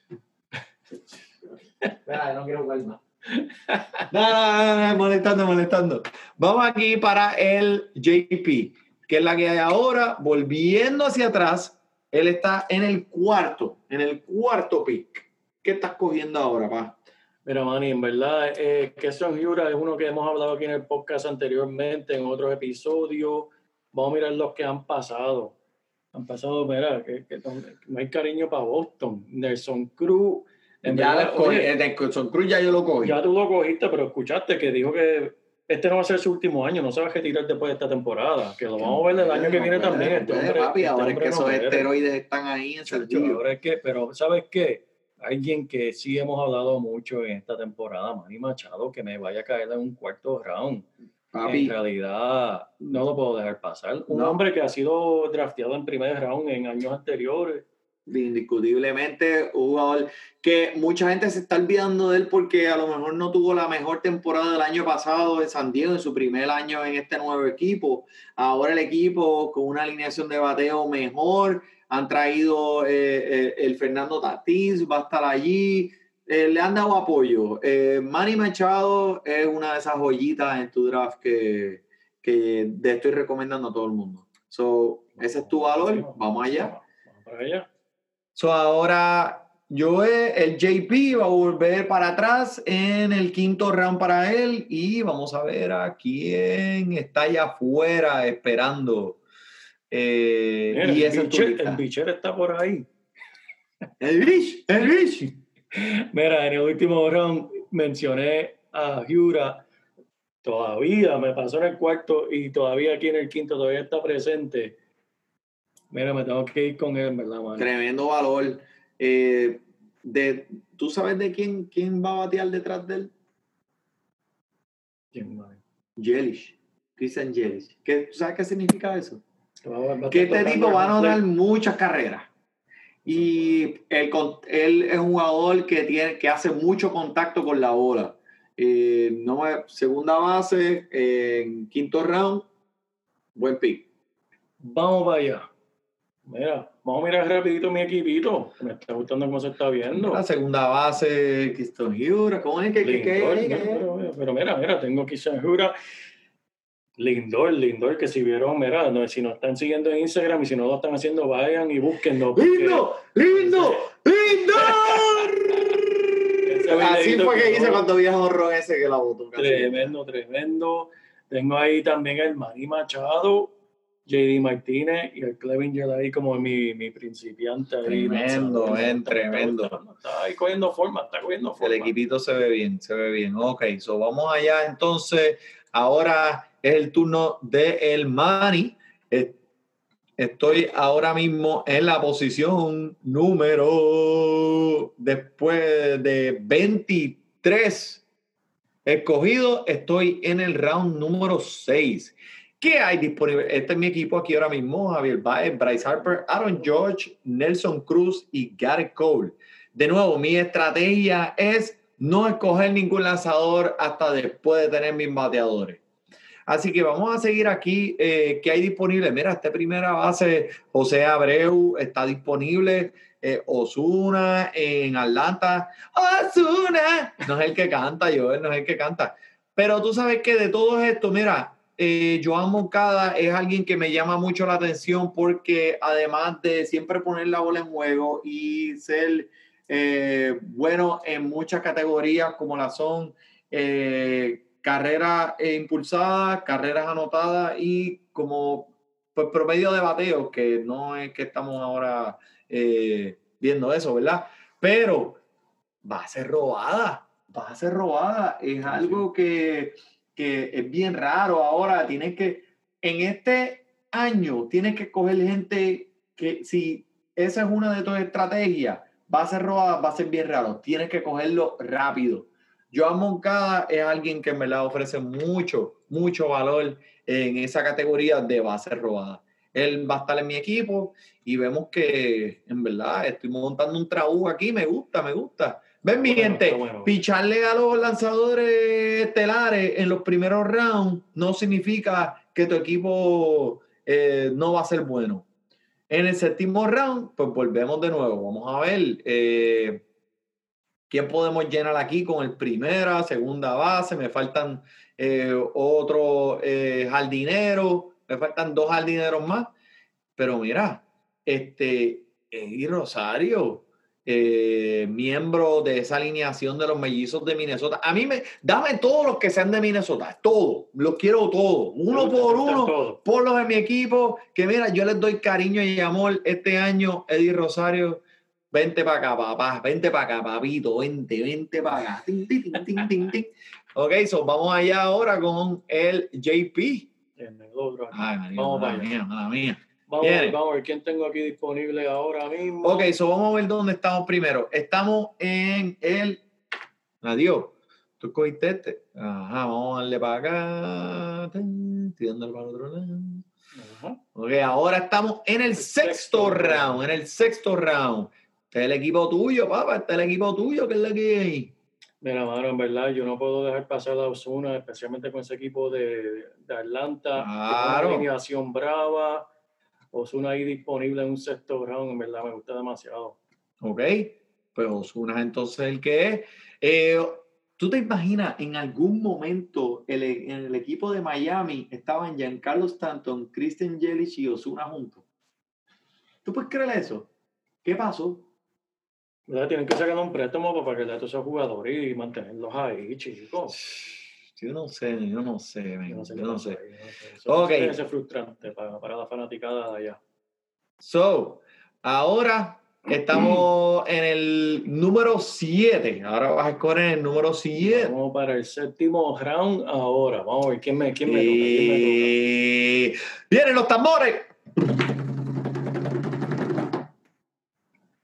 (laughs) Espera, no quiero jugar más. No, no, molestando, molestando. Vamos aquí para el JP, que es la que hay ahora. Volviendo hacia atrás, él está en el cuarto, en el cuarto pick. ¿Qué estás cogiendo ahora, pa? Mira, Manny, en verdad, eh, Keston Hura es uno que hemos hablado aquí en el podcast anteriormente, en otros episodios. Vamos a mirar los que han pasado. Han pasado, mira, que, que no hay cariño para Boston. Nelson Cruz. En ya verdad, lo cogí, oye, de Son Cruz ya yo lo cogí. ya tú lo cogiste, pero escuchaste que dijo que este no va a ser su último año, no se va a retirar después de esta temporada, que lo vamos a ver el año que viene puede, también. Este puede, hombre- papi, este ahora es que no esos muere. esteroides están ahí en sentido. ahora es que, pero ¿sabes qué? Alguien que sí hemos hablado mucho en esta temporada, Manny Machado, que me vaya a caer en un cuarto round. Papi, En realidad, no lo puedo dejar pasar. Un No. hombre que ha sido drafteado en primer round en años anteriores. Indiscutiblemente un jugador que mucha gente se está olvidando de él porque a lo mejor no tuvo la mejor temporada del año pasado en San Diego, en su primer año en este nuevo equipo. Ahora el equipo con una alineación de bateo mejor, han traído eh, eh, el Fernando Tatís, va a estar allí, eh, le han dado apoyo. Eh, Manny Machado es una de esas joyitas en tu draft que, que te estoy recomendando a todo el mundo. So, ese es tu valor, vamos allá. Vamos allá. So ahora yo el JP va a volver para atrás en el quinto round para él y vamos a ver a quién está allá afuera esperando. Eh, Mira, y el, el bicher está por ahí. El Rich, el Rich. Mira, en el último round mencioné a Jura. Todavía me pasó en el cuarto y todavía aquí en el quinto todavía está presente. Mira, me tengo que ir con él, ¿verdad, mano? Tremendo valor. Eh, de, ¿Tú sabes de quién, quién va a batear detrás de él? ¿Quién? Jelish. Christian Jelish. ¿Qué, ¿Tú sabes qué significa eso? Va- va que este tipo va a anotar muchas carreras. Y él, él es un jugador que, tiene, que hace mucho contacto con la bola. Eh, no segunda base, en quinto round, buen pick. Vamos para allá. Mira, vamos a mirar rapidito mi equipito. Me está gustando cómo se está viendo. La segunda base, Kiston Hura, ¿cómo es que, que- que- Lindor, que- mira, pero, pero- pero mira, mira, tengo aquí Jura. Lindor, Lindor, que si vieron, mira, no, si nos están siguiendo en Instagram y si no lo están haciendo, vayan y búsquenlo. porque ¡Lindo! ¡Lindo! Ese ¡Lindo! (laughs) Así fue que que hice no- cuando vi a Jorro ese que la botó. Tremendo, tremendo. Tengo ahí también el Manny Machado, JD Martínez y el Clevinger ahí como mi, mi principiante. ahí, Tremendo, Está- tremendo. Está, está ahí cogiendo forma, está cogiendo forma. El equipito se ve bien, se ve bien. Ok, so vamos allá entonces. Ahora es el turno de el Mani. Eh, Estoy ahora mismo en la posición número, después de 23 escogido, estoy en el round número 6. ¿Qué hay disponible? Este es mi equipo aquí ahora mismo, Javier Baez, Bryce Harper, Aaron George, Nelson Cruz y Garrett Cole. De nuevo, mi estrategia es no escoger ningún lanzador hasta después de tener mis bateadores. Así que vamos a seguir aquí. Eh, ¿Qué hay disponible? Mira, esta primera base, José Abreu, está disponible. Eh, Osuna en Atlanta. Osuna. No es el que canta, Joel, no es el que canta. Pero tú sabes que de todo esto, mira, eh, Joan Moncada es alguien que me llama mucho la atención porque además de siempre poner la bola en juego y ser eh, bueno en muchas categorías como la son eh, carreras eh, impulsadas, carreras anotadas y como pues, promedio de bateo, que no es que estamos ahora eh, viendo eso, ¿verdad? Pero va a ser robada, va a ser robada. Es algo que, que es bien raro ahora. Tienes que, en este año, tienes que coger gente que si esa es una de tus estrategias, va a ser robada, va a ser bien raro. Tienes que cogerlo rápido. Joan Moncada es alguien que me la ofrece mucho, mucho valor en esa categoría de base robada. Él va a estar en mi equipo y vemos que en verdad estoy montando un trabajo aquí, me gusta, me gusta. Ven, mi Bueno, gente, bueno. picharle a los lanzadores estelares en los primeros rounds no significa que tu equipo eh, no va a ser bueno. En el séptimo round, pues volvemos de nuevo. Vamos a ver eh, quién podemos llenar aquí con el primera, segunda base. Me faltan eh, otro eh, jardinero, me faltan dos jardineros más. Pero mira, este Eddie Rosario, eh, miembro de esa alineación de los mellizos de Minnesota. A mí me, dame todos los que sean de Minnesota, todos, los quiero todos, uno gusta, por uno, todo. ponlos en mi equipo, que mira, yo les doy cariño y amor este año, Eddie Rosario, vente para acá, papá, vente para acá, papito, vente, vente para acá. Tin. Ok, so vamos allá ahora con el JP. Ay, María, Vamos mala para allá. mía, mala mía. Vamos, a ver, Viene. vamos a ver quién tengo aquí disponible ahora mismo. Ok, so vamos a ver dónde estamos primero. Estamos en el. Adiós. Tú cogiste este. Ajá, vamos a darle para acá. Dándole para el otro lado. Ajá. Ok, ahora estamos en el sexto sexto round. En el sexto round. Este es el equipo tuyo, papá. Este es el equipo tuyo, que es la que hay. Mira, mano, en verdad, yo no puedo dejar pasar a Osuna, especialmente con ese equipo de, de Atlanta. Claro. Una alineación brava. Osuna ahí disponible en un sexto round, en verdad, me gusta demasiado. Ok, pues Osuna es entonces el que es. Eh, ¿Tú te imaginas en algún momento el, en el equipo de Miami estaban Giancarlo Stanton, Christian Yelich y Osuna juntos? ¿Tú puedes creer eso? ¿Qué pasó? Tienen que sacar un préstamo para que le a todos esos jugadores y mantenerlos ahí, chicos. (laughs) Yo no sé, yo no sé, Yo no sé. yo no sé. ahí, yo no sé. Eso Ok. ser frustrante para, para la fanaticada allá. So, ahora estamos en el número 7. Ahora vas a escoger el número 7. Vamos para el séptimo round ahora. Vamos a ver quién me, quién me toca. quién me toca. Y... ¡Vienen los tambores!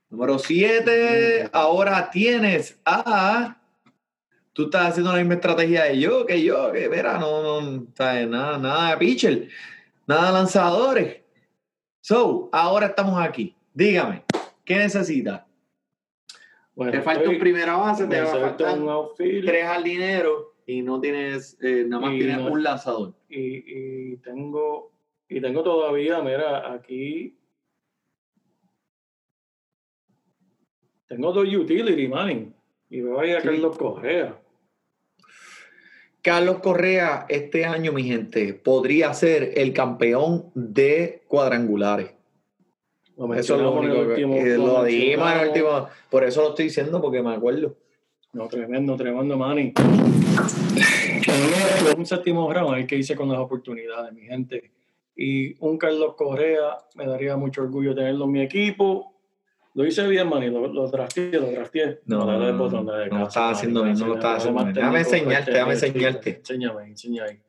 Número 7. Ahora tienes a. Tú estás haciendo la misma estrategia de yo, que yo, que mira, no, no, ¿sabes? Nada, nada de pitcher, nada de lanzadores. So, ahora estamos aquí. Dígame, ¿qué necesita? Bueno, Te falta estoy- un primera base, te va a falta faltar tres jardineros y no tienes, eh, nada más Y tienes no- un lanzador. y, y tengo y tengo todavía, mira, aquí tengo dos utility, man. Y me voy a Sí. Carlos Correa. Carlos Correa este año, mi gente, podría ser el campeón de cuadrangulares. Eso es lo el único que último- lo dijimos en el último. Por eso lo estoy diciendo, porque me acuerdo. No, tremendo, tremendo, Manny. un séptimo round, hay que hice con las oportunidades, mi gente. Y un Carlos Correa, me daría mucho orgullo tenerlo en mi equipo. Lo hice bien, Manny, lo, lo lo trasteé. No, no, no lo caso, estaba Manny, haciendo bien, no lo gracias, estaba haciendo más bien. Déjame técnico, enseñarte, fuerte, déjame fuerte. enseñarte. Enséñame, enseña ahí.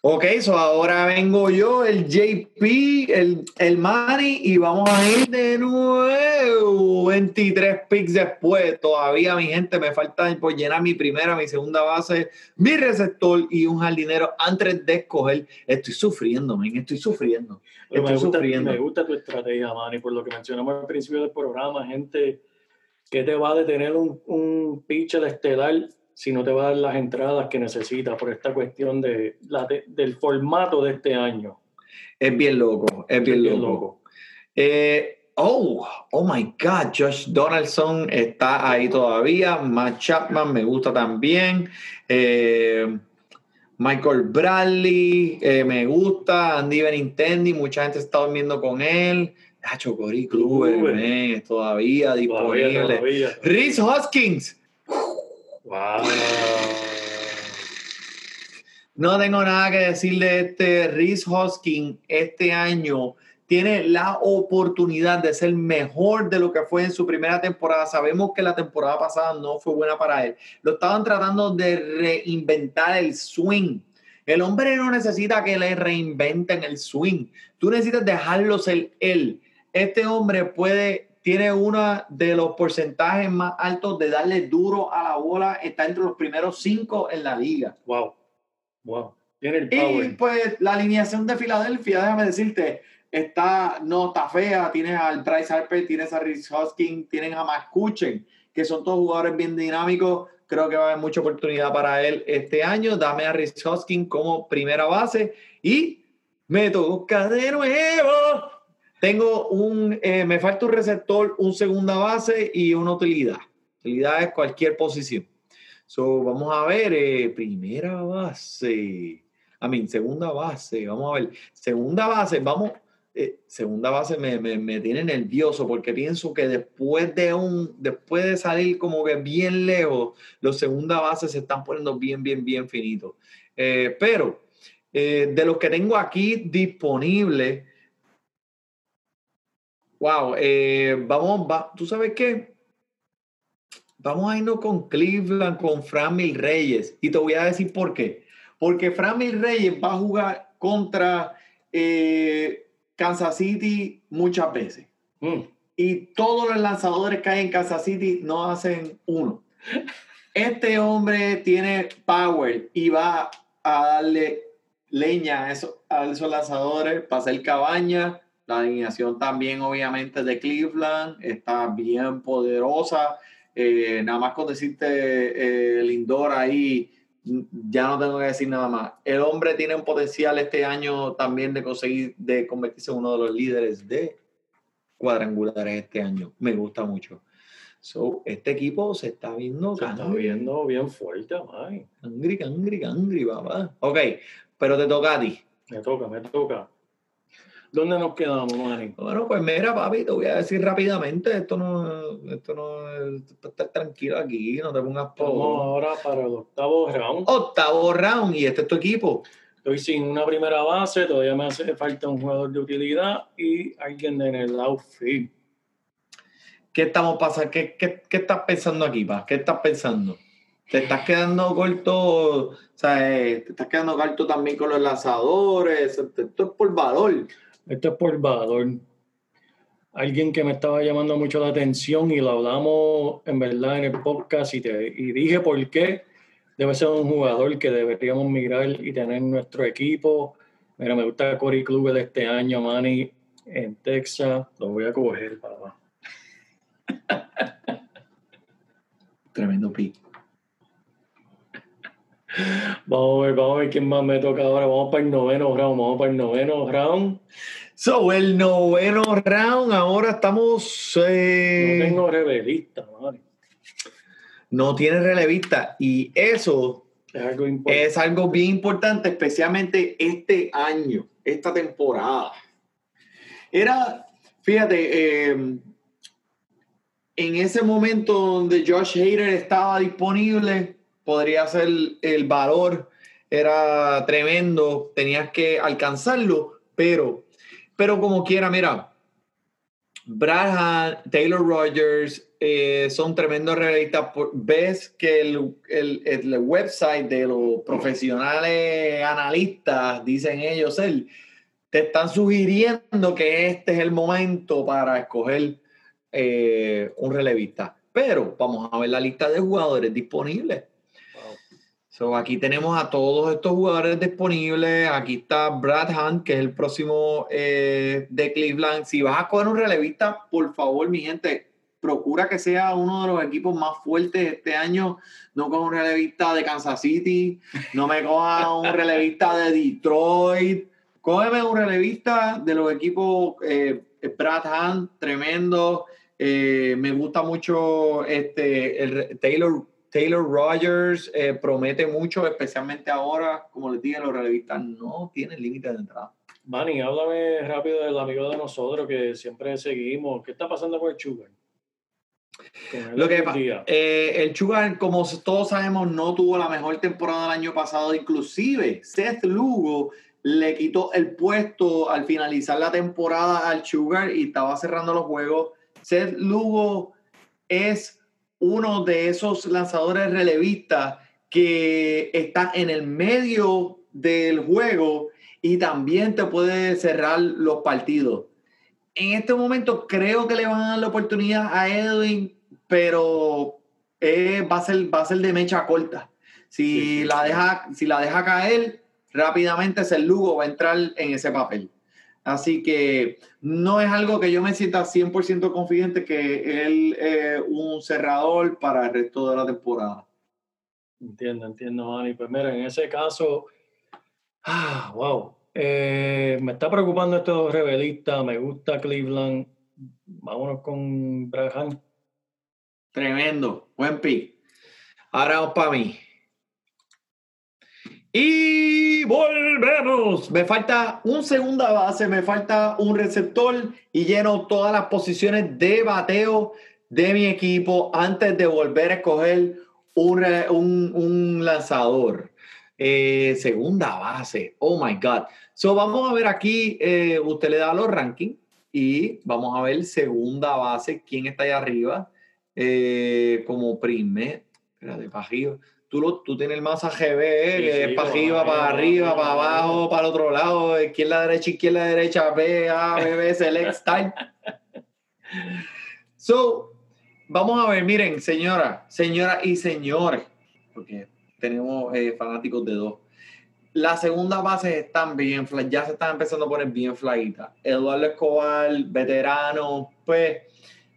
Ok, so ahora vengo yo, el JP, el, el Manny, y vamos a ir de nuevo. 23 picks después. Todavía, mi gente, me falta por llenar mi primera, mi segunda base, mi receptor y un jardinero antes de escoger. Estoy sufriendo, men, estoy sufriendo. Pero me, Estoy gusta, sufriendo. me gusta tu estrategia, Manny, por lo que mencionamos al principio del programa, gente, que te va a detener un, un pitcher estelar si no te va a dar las entradas que necesitas por esta cuestión de, la de- del formato de este año. Es bien loco, es bien, Es bien loco. loco. Eh, oh, oh my God, Josh Donaldson está ahí todavía. Matt Chapman me gusta también. Eh, Michael Bradley eh, me gusta. Andy Benintendi, mucha gente está durmiendo con él. Nacho Cory Kluber, todavía disponible. todavía. Rhys Hoskins. No tengo nada que decir de este Rhys Hoskins este año. Tiene la oportunidad de ser mejor de lo que fue en su primera temporada. Sabemos que la temporada pasada no fue buena para él. Lo estaban tratando de reinventar el swing. El hombre no necesita que le reinventen el swing. Tú necesitas dejarlo ser él. Este hombre puede, tiene uno de los porcentajes más altos de darle duro a la bola. Está entre los primeros cinco en la liga. Wow. Wow. Tiene el Y power. pues la alineación de Filadelfia, déjame decirte, está, no está fea. Tienes al Bryce Harper, tienes a Rhys Hoskins, tienes a Mascuchen, que son todos jugadores bien dinámicos. Creo que va a haber mucha oportunidad para él este año. Dame a Rhys Hoskins como primera base y me toca de nuevo. Tengo un, eh, me falta un receptor, un segunda base y una utilidad. Utilidad es cualquier posición. So, vamos a ver, eh, primera base. A mí, segunda base. Vamos a ver. Segunda base, vamos. eh, segunda base me, me, me tiene nervioso porque pienso que después de un, después de salir como que bien lejos, los segunda bases se están poniendo bien, bien, bien finitos. Pero de los que tengo aquí disponibles, wow, eh, vamos, va, ¿tú sabes qué? Vamos a irnos con Cleveland, con Framil Reyes. Y te voy a decir por qué. Porque Framil Reyes va a jugar contra eh, Kansas City muchas veces. Mm. Y todos los lanzadores que hay en Kansas City no hacen uno. Este hombre tiene power y va a darle leña a esos, a esos lanzadores para hacer cabaña. La alineación también, obviamente, de Cleveland está bien poderosa. Eh, nada más con decirte eh, Lindor ahí, ya no tengo que decir nada más. El hombre tiene un potencial este año también de conseguir, de convertirse en uno de los líderes de cuadrangulares este año. Me gusta mucho. So, este equipo se está viendo Se está viendo bien fuerte, Manny. cangri, cangri, cangri, papá. Ok, pero te toca a ti. Me toca, me toca. ¿Dónde nos quedamos, Manny? Bueno, pues mira, papi, te voy a decir rápidamente, esto no, esto no es para estar tranquilo aquí, no te pongas Vamos por ahora para el octavo round. octavo round y este es tu equipo. Estoy sin una primera base, todavía me hace falta un jugador de utilidad y alguien en el outfield. ¿Qué estamos pasando? ¿Qué, qué, qué estás pensando aquí, pa? ¿Qué estás pensando? ¿Te estás quedando corto? O sea, eh, ¿te estás quedando corto también con los lanzadores? Esto es por valor. Esto es por valor. Alguien que me estaba llamando mucho la atención y lo hablamos en verdad en el podcast y, te, y dije por qué debe ser un jugador que deberíamos migrar y tener en nuestro equipo. Mira, me gusta Cory Kluber de este año, Manny. en Texas. Lo voy a coger para (laughs) abajo. Tremendo pick. Vamos a ver, vamos a ver quién más me toca ahora. Vamos para el noveno round. Vamos para el noveno round. So, el noveno round, ahora estamos. eh, No tengo rebelista, madre. no tiene relevista. Y eso Es algo es algo bien importante, especialmente este año, esta temporada. Era, fíjate, eh, en ese momento donde Josh Hader estaba disponible, podría ser el valor, era tremendo, tenías que alcanzarlo, pero, pero como quiera, mira, Brad Taylor Rogers eh, son tremendos realistas. Ves que el, el- el website de los profesionales analistas, dicen ellos, él, te están sugiriendo que este es el momento para escoger eh, un relevista. Pero vamos a ver la lista de jugadores disponibles. So, aquí tenemos a todos estos jugadores disponibles. Aquí está Brad Hunt, que es el próximo eh, de Cleveland. Si vas a coger un relevista, por favor, mi gente, procura que sea uno de los equipos más fuertes este año. No coja un relevista de Kansas City, no me coja un (laughs) relevista de Detroit. Cógeme un relevista de los equipos eh, Brad Hunt, tremendo. Eh, me gusta mucho este, el Taylor Taylor Rogers eh, promete mucho, especialmente ahora, como les dije, los relevistas no tienen límite de entrada. Manny, háblame rápido del amigo de nosotros que siempre seguimos. ¿Qué está pasando con el Sugar? Lo que día. eh, el Sugar, como todos sabemos, no tuvo la mejor temporada del año pasado. Inclusive, Seth Lugo le quitó el puesto al finalizar la temporada al Sugar y estaba cerrando los juegos. Seth Lugo es uno de esos lanzadores relevistas que está en el medio del juego y también te puede cerrar los partidos. En este momento creo que le van a dar la oportunidad a Edwin, pero eh, va, a ser, va a ser de mecha corta. Si, Sí, sí, la, sí. Deja, si la deja caer, rápidamente ese Lugo va a entrar en ese papel. Así que no es algo que yo me sienta 100% confidente que él es un cerrador para el resto de la temporada. Entiendo, entiendo, Manny. Pues mira, en ese caso, ah, wow. Eh, me está preocupando estos rebelistas. Me gusta Cleveland. Vámonos con Braham. Tremendo, buen pick. Ahora vamos para mí. Y volvemos. Me falta un segunda base, me falta un receptor y lleno todas las posiciones de bateo de mi equipo antes de volver a escoger un, un- un lanzador. Eh, segunda base, oh my God. So vamos a ver aquí, eh, usted le da los rankings y vamos a ver segunda base, quién está ahí arriba. Eh, como primer, espérate, para arriba. Tú, lo, tú tienes el más AGB, eh, Sí, que sí, es para arriba, para arriba, para abajo, para el otro lado, izquierda, derecha, izquierda, derecha, B, A, B, B, select, (laughs) start. So, vamos a ver, miren, señora, señora y señores, porque tenemos eh, fanáticos de dos. Las segundas bases están bien, ya se están empezando a poner bien flaguitas. Eduardo Escobar, veterano, pues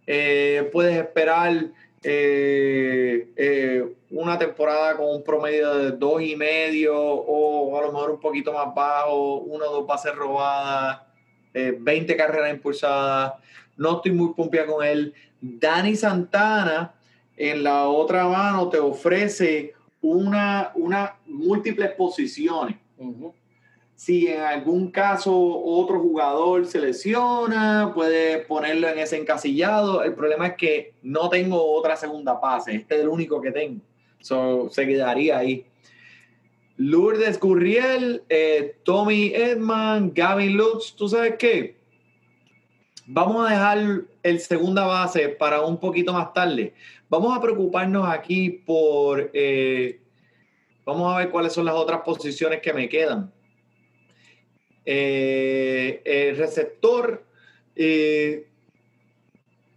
eh, puedes esperar eh, eh, una temporada con un promedio de dos y medio o a lo mejor un poquito más bajo, uno o dos bases robadas, eh, 20 carreras impulsadas. No estoy muy pumpia con él. Dani Santana en la otra mano te ofrece una, una múltiples posiciones. Si en algún caso otro jugador se lesiona, puede ponerlo en ese encasillado. El problema es que no tengo otra segunda base. Este es el único que tengo. So, se quedaría ahí. Lourdes Gurriel, eh, Tommy Edman, Gavin Lutz, ¿tú sabes qué? Vamos a dejar el segunda base para un poquito más tarde. Vamos a preocuparnos aquí por... eh, vamos a ver cuáles son las otras posiciones que me quedan. Eh, el receptor, eh,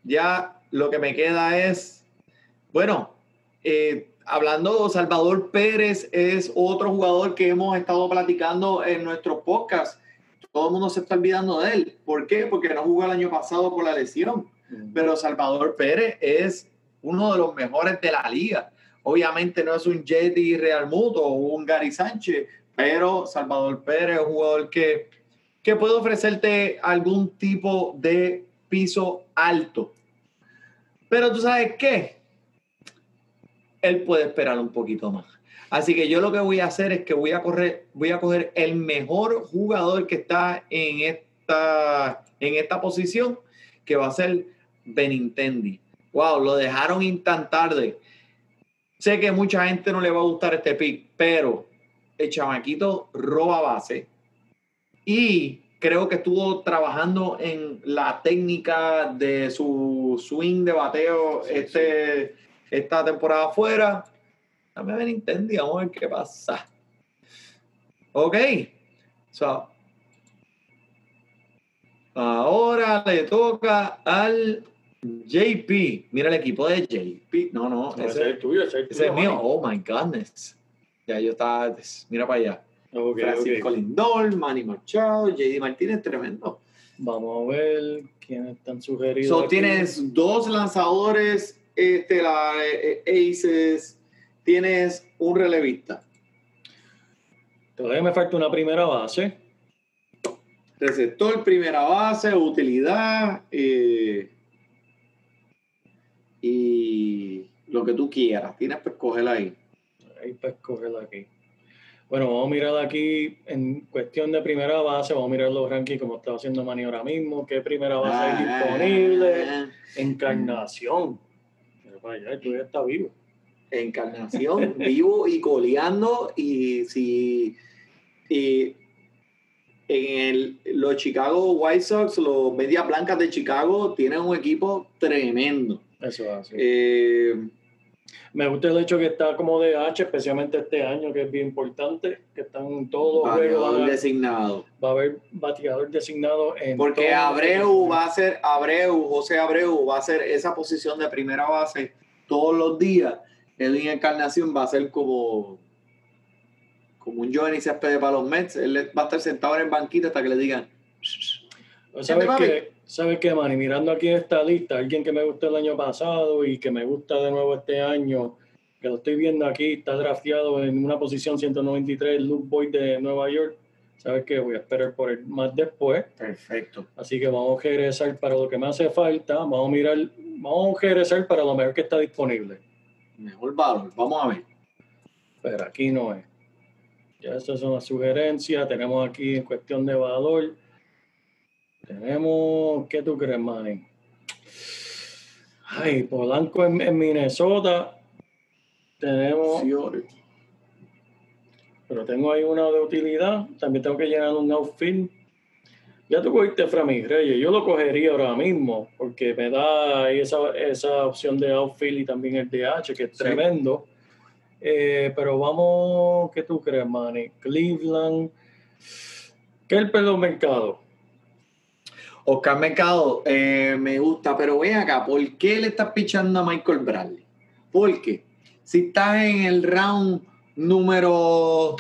ya lo que me queda es, bueno, eh, hablando de Salvador Pérez, es otro jugador que hemos estado platicando en nuestro podcast. todo el mundo se está olvidando de él. ¿Por qué? Porque no jugó el año pasado por la lesión. Pero Salvador Pérez es uno de los mejores de la liga. Obviamente no es un Jetty Real Muto o un Gary Sánchez, pero Salvador Pérez es un jugador que, que puede ofrecerte algún tipo de piso alto. Pero tú sabes qué? Él puede esperar un poquito más. Así que yo lo que voy a hacer es que voy a correr, voy a coger el mejor jugador que está en esta, en esta posición, que va a ser Benintendi. Wow, lo dejaron tan tarde. Sé que mucha gente no le va a gustar este pick, pero el chamaquito roba base y creo que estuvo trabajando en la técnica de su swing de bateo este, esta temporada afuera. Dame ver Nintendo, vamos a ver qué pasa. Ok. So, ahora le toca al JP. Mira el equipo de JP. No, no, No, ese, es el tuyo, ese es el ese tuyo, es mío. Oh my goodness. Ya yo estaba. Mira para allá. Ok, Francisco ok. Lindor, Manny Machado, JD Martínez, tremendo. Vamos a ver quiénes están sugeridos. So, tienes dos lanzadores estelares, eh, aces, tienes un relevista, Todavía me falta una primera base. receptor, primera base, utilidad eh, y lo que tú quieras. Tienes que escoger ahí. Ahí para escogerla aquí. Bueno, vamos a mirar aquí en cuestión de primera base, vamos a mirar los rankings como está haciendo Manny ahora mismo, qué primera base hay disponible, Ah, encarnación. Mira para allá, tú ya está vivo. Encarnación, vivo y coleando. Y si y en el, los Chicago White Sox, los Medias Blancas de Chicago, tienen un equipo tremendo. Eso es así. Eh, Me gusta el hecho que está como DH, especialmente este año, que es bien importante, que están todos los juegos, designado. va a haber bateador designado en Porque Abreu va a ser, Abreu, José Abreu va a ser esa posición de primera base todos los días. Edwin Encarnación va a ser como, como un Johnny Céspedes para los Mets. Él va a estar sentado en el banquito hasta que le digan. ¿Sabes papi. ¿Sabes qué, Manny? Mirando aquí esta lista, alguien que me gustó el año pasado y que me gusta de nuevo este año, que lo estoy viendo aquí, está drafteado en una posición 193, Luke Boyd de Nueva York. ¿Sabes qué? Voy a esperar por él más después. Perfecto. Así que vamos a regresar para lo que me hace falta. Vamos a mirar, vamos a regresar para lo mejor que está disponible. Mejor valor. Vamos a ver. Pero aquí no es. Ya estas son las sugerencias. Tenemos aquí en cuestión de valor. Tenemos, ¿qué tú crees, Manny? Ay, Polanco en, en Minnesota. Tenemos, pero tengo ahí una de utilidad. También tengo que llenar un outfield. Ya tú cogiste Framí Reyes. Yo lo cogería ahora mismo porque me da ahí esa, esa opción de outfield y también el DH, que es Sí. tremendo. Eh, pero vamos, ¿qué tú crees, Manny? Cleveland. ¿Qué es el pelo mercado? Oscar Mercado, eh, me gusta, pero ven acá, ¿por qué le estás pichando a Michael Bradley? Porque si estás en el round número.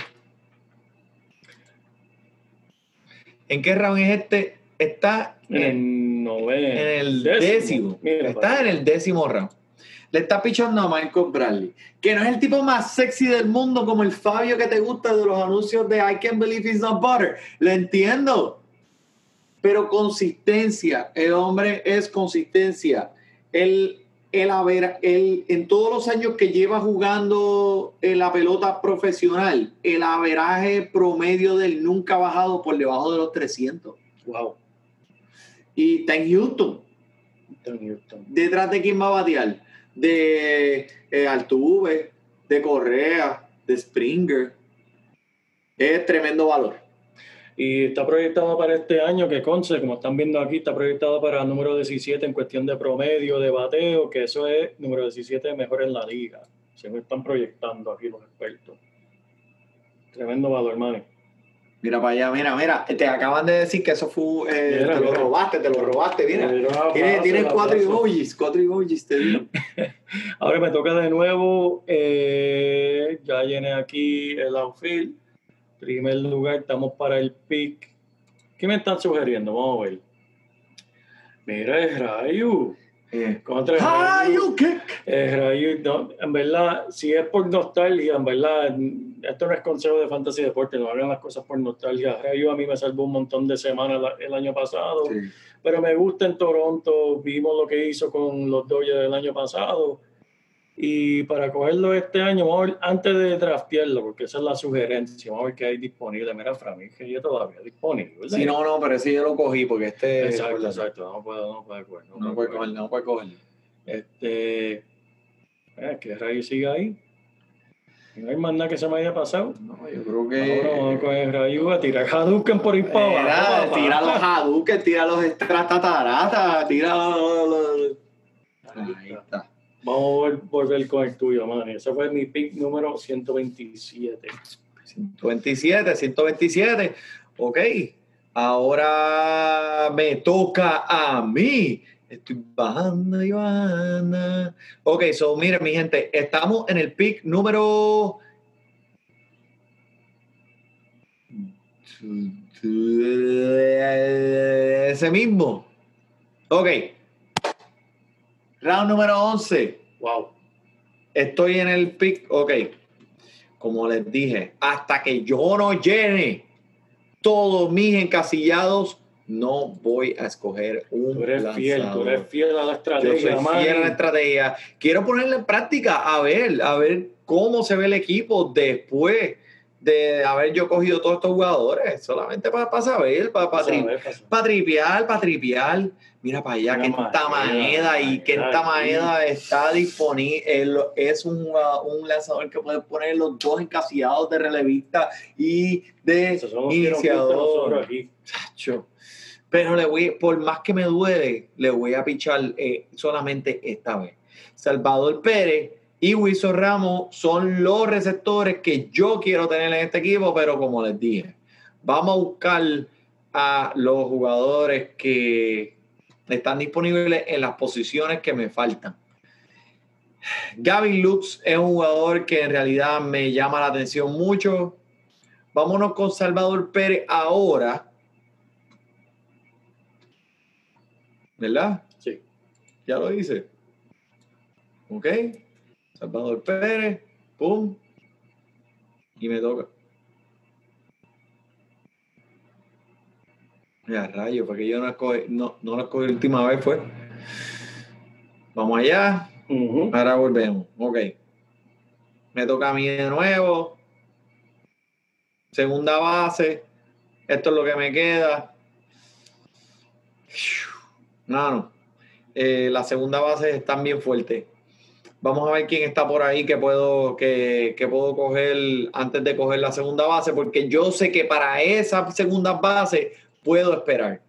¿En qué round es este? Está En en, el en el décimo. Mira, Está en el décimo round. Le está pichando a Michael Bradley, que no es el tipo más sexy del mundo como el Fabio que te gusta de los anuncios de I can't believe it's not butter. Lo entiendo. Pero consistencia. El hombre es consistencia. Él, a ver, él, en todos los años que lleva jugando en la pelota profesional, el averaje promedio de él nunca ha bajado por debajo de los 300. Wow. Y está en Houston. Está en Houston. detrás de quién va a batear. De eh, Altuve, de Correa, de Springer. Es tremendo valor. Y está proyectado para este año, que Conce, como están viendo aquí, está proyectado para el número 17 en cuestión de promedio, de bateo, que eso es número 17 mejor en la liga. Según están proyectando aquí los expertos. Tremendo valor, man. Mira para allá, mira, mira. Te acaban de decir que eso fue. eh, Mira, te lo robaste, te lo robaste, mira. Tiene, tiene cuatro emojis, cuatro emojis, te digo. (laughs) Ahora me toca de nuevo. eh, ya llené aquí el outfield. Primer lugar, estamos para el pick ¿Qué me están sugiriendo? Vamos a ver. Mira, es Rayu. Eh, Contra Rayu no, en verdad, si es por nostalgia, en verdad, esto no es consejo de fantasy deporte, no hagan las cosas por nostalgia. Rayu a mí me salvó un montón de semanas el año pasado, Sí. pero me gusta en Toronto, vimos lo que hizo con los Dodgers del año pasado. Y para cogerlo este año, vamos a ver, antes de draftearlo, porque esa es la sugerencia, vamos a ver qué hay disponible. Mira, Framil, que ya todavía disponible. Sí, no, no, pero ese yo lo cogí porque este. Exacto, exacto, no puede, no puede coger. No, No puede puede coger. no puede coger. Este. eh, que Rayo siga ahí. No hay más nada que se me haya pasado. No, yo creo Ahora vamos que. con el Rayo a tirar Hadouken por ahí para abajo. tira los. Hadouken, tira los extratataratas, tira los. está. Vamos a vol- volver con el tuyo, man. Ese fue mi pick número 127. 127, 127. Ok. Ahora me toca a mí. Estoy bajando y bajando. Ok, so miren, mi gente, estamos en el pick número. Ese mismo. Ok. Round número 11. Wow. Estoy en el pick, ok. Como les dije, hasta que yo no llene todos mis encasillados, no voy a escoger un Tú eres fiel, tú lanzador. eres fiel a la Yo estrategia, soy man. fiel a la estrategia. Quiero ponerla en práctica, a ver, a ver cómo se ve el equipo después de haber yo cogido todos estos jugadores. Solamente para saber, para pasa. para tripear, para tripear. Mira para allá, Kenta Maeda, Maeda y sí. Maeda está disponible. Es un, jugador- un lanzador que puede poner los dos encasillados de relevista y de que iniciador. Pero le voy, por más que me duele, le voy a pichar eh, solamente esta vez. Salvador Pérez y Wilson Ramos son los receptores que yo quiero tener en este equipo, pero como les dije, vamos a buscar a los jugadores que están disponibles en las posiciones que me faltan. Gavin Lux es un jugador que en realidad me llama la atención mucho. Vámonos con Salvador Pérez ahora. ¿Verdad? Sí. Ya lo hice. Ok. Salvador Pérez. Pum. Y me toca. Mira, rayo, porque yo no escogí, no, no lo escogí la última vez, fue. Vamos allá. Ahora volvemos. Ok. Me toca a mí de nuevo. Segunda base. Esto es lo que me queda. No, no. Eh, la segunda base están bien fuerte. Vamos a ver quién está por ahí que puedo, que, que puedo coger antes de coger la segunda base, porque yo sé que para esa segunda base puedo esperar.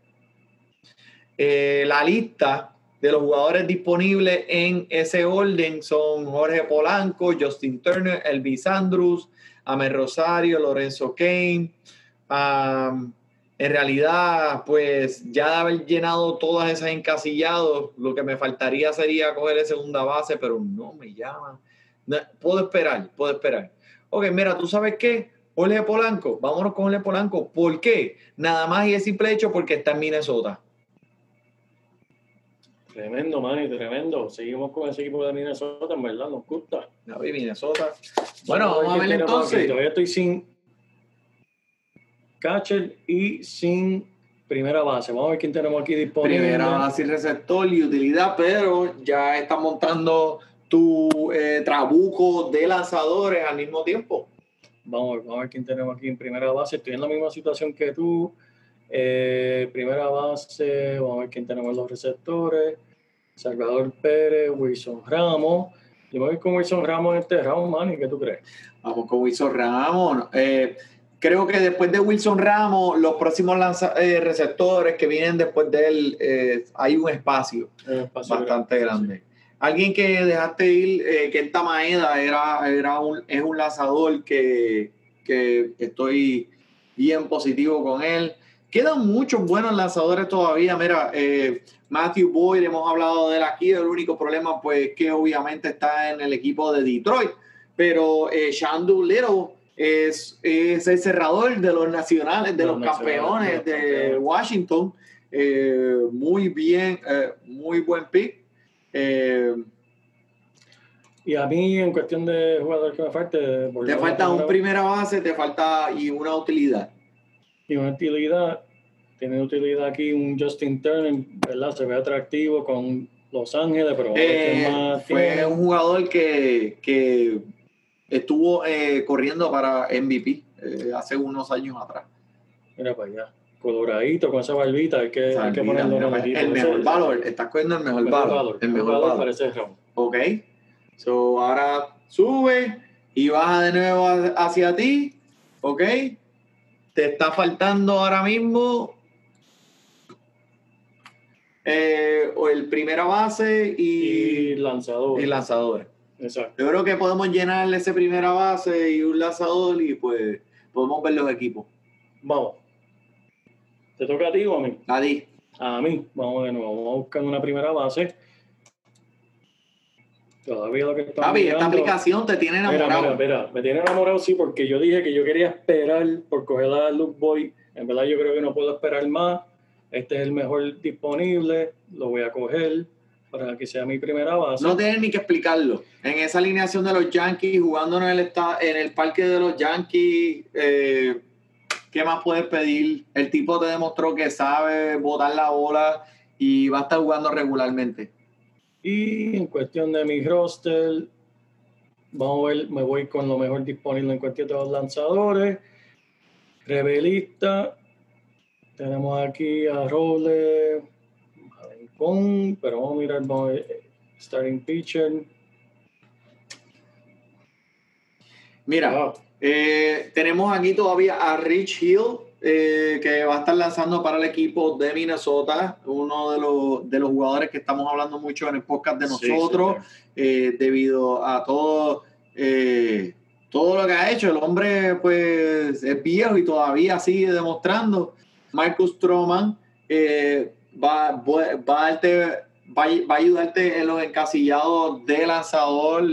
Eh, la lista de los jugadores disponibles en ese orden son Jorge Polanco, Justin Turner, Elvis Andrews, Amer Rosario, Lorenzo Kane. En realidad, pues ya de haber llenado todas esas encasillados, lo que me faltaría sería coger el segunda base, pero no me llama. No, puedo esperar, puedo esperar. Ok, mira, ¿tú sabes qué? Jorge Polanco, vámonos con Jorge Polanco. ¿Por qué? Nada más y es simple hecho porque está en Minnesota. Tremendo, Manny, tremendo. Seguimos con ese equipo de Minnesota, en verdad, nos gusta. No, Minnesota. Bueno, vamos a ver entonces. Todavía estoy sin catcher y sin primera base. Vamos a ver quién tenemos aquí disponible. Primera base y receptor y utilidad, pero ya estás montando tu eh, trabuco de lanzadores al mismo tiempo. Vamos, a ver, vamos a ver quién tenemos aquí en primera base. Estoy en la misma situación que tú. Eh, primera base, vamos a ver quién tenemos en los receptores. Salvador Pérez, Wilson Ramos. Yo me voy con Wilson Ramos en este round, Manny. ¿Qué tú crees? Vamos con Wilson Ramos. Eh, creo que después de Wilson Ramos, los próximos lanza- eh, receptores que vienen después de él, hay un espacio Un espacio bastante grande. Alguien que dejaste ir, eh, Kenta Maeda, era, era un, es un lanzador que, que estoy bien positivo con él. Quedan muchos buenos lanzadores todavía. Mira, eh, Matthew Boyd, hemos hablado de él aquí. El único problema, pues, que obviamente está en el equipo de Detroit. Pero eh, Shandu Little es, es el cerrador de los nacionales, de Los campeones de los de campeones. Washington. Eh, muy bien, eh, muy buen pick. Eh, Y a mí, en cuestión de jugador que me falte, te falta un primera- base, te falta y una utilidad. y una utilidad. Tiene utilidad aquí un Justin Turner, ¿verdad? Se ve atractivo con Los Ángeles, pero Eh, más fue tiene. un jugador que, que estuvo eh, corriendo para MVP eh, hace unos años atrás. Mira para allá. Coloradito con esa barbita, hay que, O sea, hay que mira, ponerlo mira, el el mejor Ese- valor, estás cogiendo el mejor, valor, el mejor valor. parece Ramón. Ok. So ahora sube y baja de nuevo hacia ti. Ok. Te está faltando ahora mismo eh, o el primera base y, Y lanzador. y lanzadores. Exacto. Yo creo que podemos llenarle ese primera base y un lanzador y pues podemos ver los equipos. Vamos. ¿Te toca a ti o a mí? A ti. A mí. Vamos de nuevo. Vamos a buscar una primera base. Todavía lo que Papi, esta aplicación te tiene Mira, enamorado. mira, mira, me tiene enamorado sí porque yo dije que yo quería esperar por coger a Luke Boy. En verdad yo creo que no puedo esperar más. Este es el mejor disponible, lo voy a coger para que sea mi primera base. No tienes ni que explicarlo. En esa alineación de los Yankees, jugando en el, en el parque de los Yankees, eh, ¿qué más puedes pedir? El tipo te demostró que sabe botar la bola y va a estar jugando regularmente. Y en cuestión de mi roster, vamos a ver, me voy con lo mejor disponible en cuestión de los lanzadores. Rebelista, tenemos aquí a Roble, a Rincón, pero vamos a mirar, vamos a ver, starting pitcher. Mira, Wow. Eh, tenemos aquí todavía a Rich Hill, eh, que va a estar lanzando para el equipo de Minnesota, uno de los, de los jugadores que estamos hablando mucho en el podcast de nosotros. eh, debido a todo, eh, todo lo que ha hecho. El hombre pues es viejo y todavía sigue demostrando. Marcus Stroman va, va, a darte- va a- va a ayudarte en los encasillados de lanzador.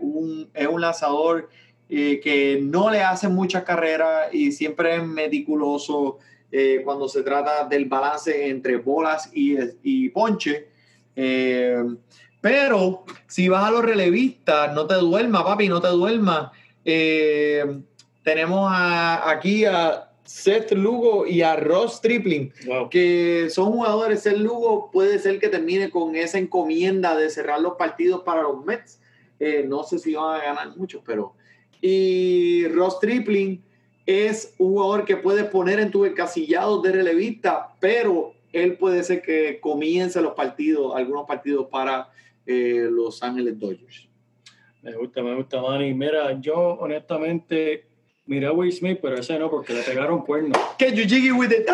un, es un lanzador eh, que no le hace muchas carreras y siempre es meticuloso eh, cuando se trata del balance entre bolas y, y ponche. Eh, pero si vas a los relevistas, no te duermas, papi, no te duermas. Tenemos a- aquí a Seth Lugo y a Ross Tripling, Wow. que son jugadores. Seth Lugo puede ser que termine con esa encomienda de cerrar los partidos para los Mets. No sé si van a ganar mucho, pero. Y Ross Tripling es un jugador que puedes poner en tu encasillado de relevista, pero él puede ser que comience los partidos, algunos partidos para eh, Los Ángeles Dodgers. Me gusta, me gusta, Manny. Mira, yo honestamente miré a Will Smith, pero ese no, porque le pegaron cuernos. Que you jiggy with it.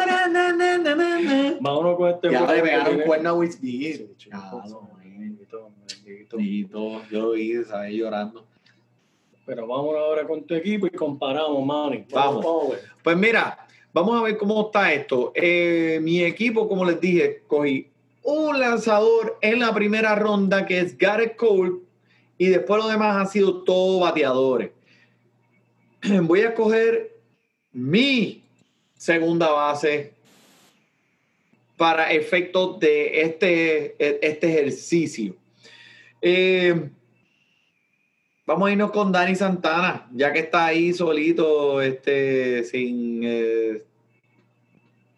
Vámonos con este. Ya le pegaron cuerno a Will Smith. Claro, yo lo vi, ¿sabes? Llorando. Pero vámonos ahora con tu equipo y comparamos, Manny. Vamos. ver. Pues mira, vamos a ver cómo está esto. Eh, mi equipo, como les dije, cogí un lanzador en la primera ronda que es Garrett Cole y después lo demás han sido todos bateadores. (clears throat) Voy a coger mi segunda base para efectos de este, este ejercicio. Eh, Vamos a irnos con Dani Santana, ya que está ahí solito, este, sin eh,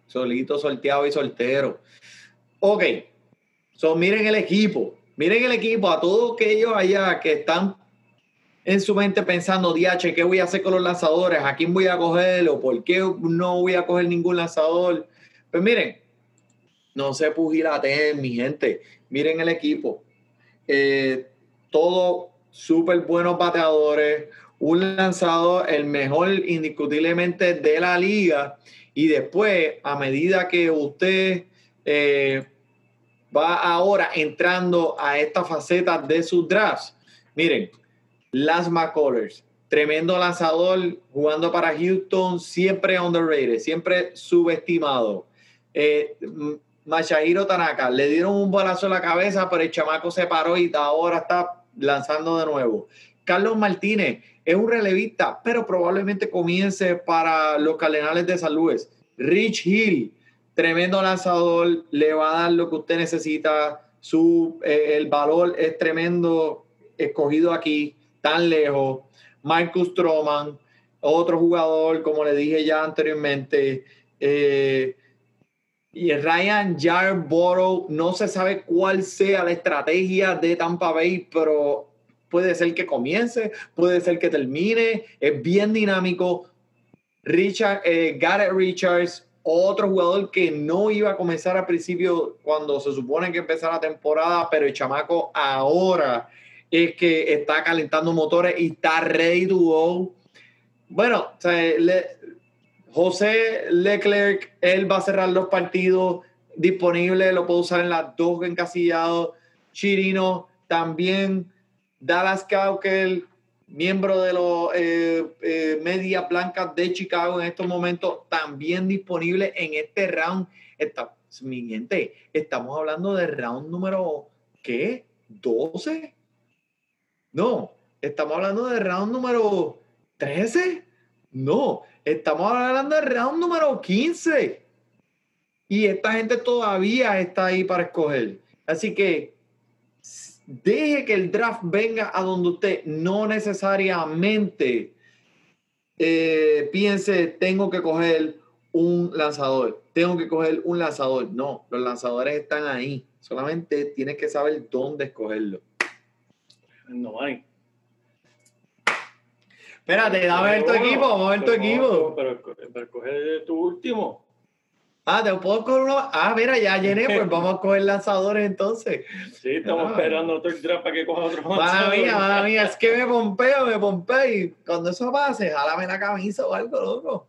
solito, sorteado y soltero. Ok, so, miren el equipo, miren el equipo, a todos aquellos allá que están en su mente pensando, DH, ¿qué voy a hacer con los lanzadores? ¿A quién voy a coger? ¿O por qué no voy a coger ningún lanzador? Pues miren, no se pugilateen, mi gente. Miren el equipo. Eh, todo súper buenos bateadores, un lanzador, el mejor indiscutiblemente de la liga. Y después, a medida que usted eh, va ahora entrando a esta faceta de sus drafts, miren, Las McCullers, tremendo lanzador jugando para Houston, siempre underrated, siempre subestimado. Eh, Masahiro Tanaka, le dieron un balazo en la cabeza, pero el chamaco se paró y ahora está lanzando de nuevo. Carlos Martínez, es un relevista, pero probablemente comience para los Cardenales de San. Rich Hill, tremendo lanzador, le va a dar lo que usted necesita. Su, eh, el valor es tremendo, escogido aquí, tan lejos. Marcus Stroman, otro jugador, como le dije ya anteriormente. Eh, y Ryan Yarborough, no se sabe cuál sea la estrategia de Tampa Bay, pero puede ser que comience, puede ser que termine, es bien dinámico. Richard, eh, Garrett Richards, otro jugador que no iba a comenzar al principio cuando se supone que empezara la temporada, pero el chamaco ahora es que está calentando motores y está ready to go. Bueno, o sea, le, José Leclerc, él va a cerrar los partidos disponibles, lo puedo usar en las dos encasillados. Chirino también. Dallas Cowkel, miembro de los eh, eh, Medias Blancas de Chicago en estos momentos, también disponible en este round. Estamos hablando de round número, ¿qué? ¿12? No, estamos hablando de round número 13. No, Estamos hablando del round número 15. Y esta gente todavía está ahí para escoger. Así que deje que el draft venga a donde usted no necesariamente eh, piense, tengo que coger un lanzador, tengo que coger un lanzador. No, los lanzadores están ahí. Solamente tienes que saber dónde escogerlo. No hay. Espérate, dame ver tu equipo, vamos a ver tu equipo. Pero, pero, coge tu último. Ah, ¿te puedo coger uno? Ah, mira, ya llené, pues (laughs) vamos a coger lanzadores entonces. Sí, estamos ah. esperando otro draft para que coja otro Mala mía, mala mía, (laughs) es que me pompeo, me pompeo y cuando eso pase, jálame la camisa o algo, loco.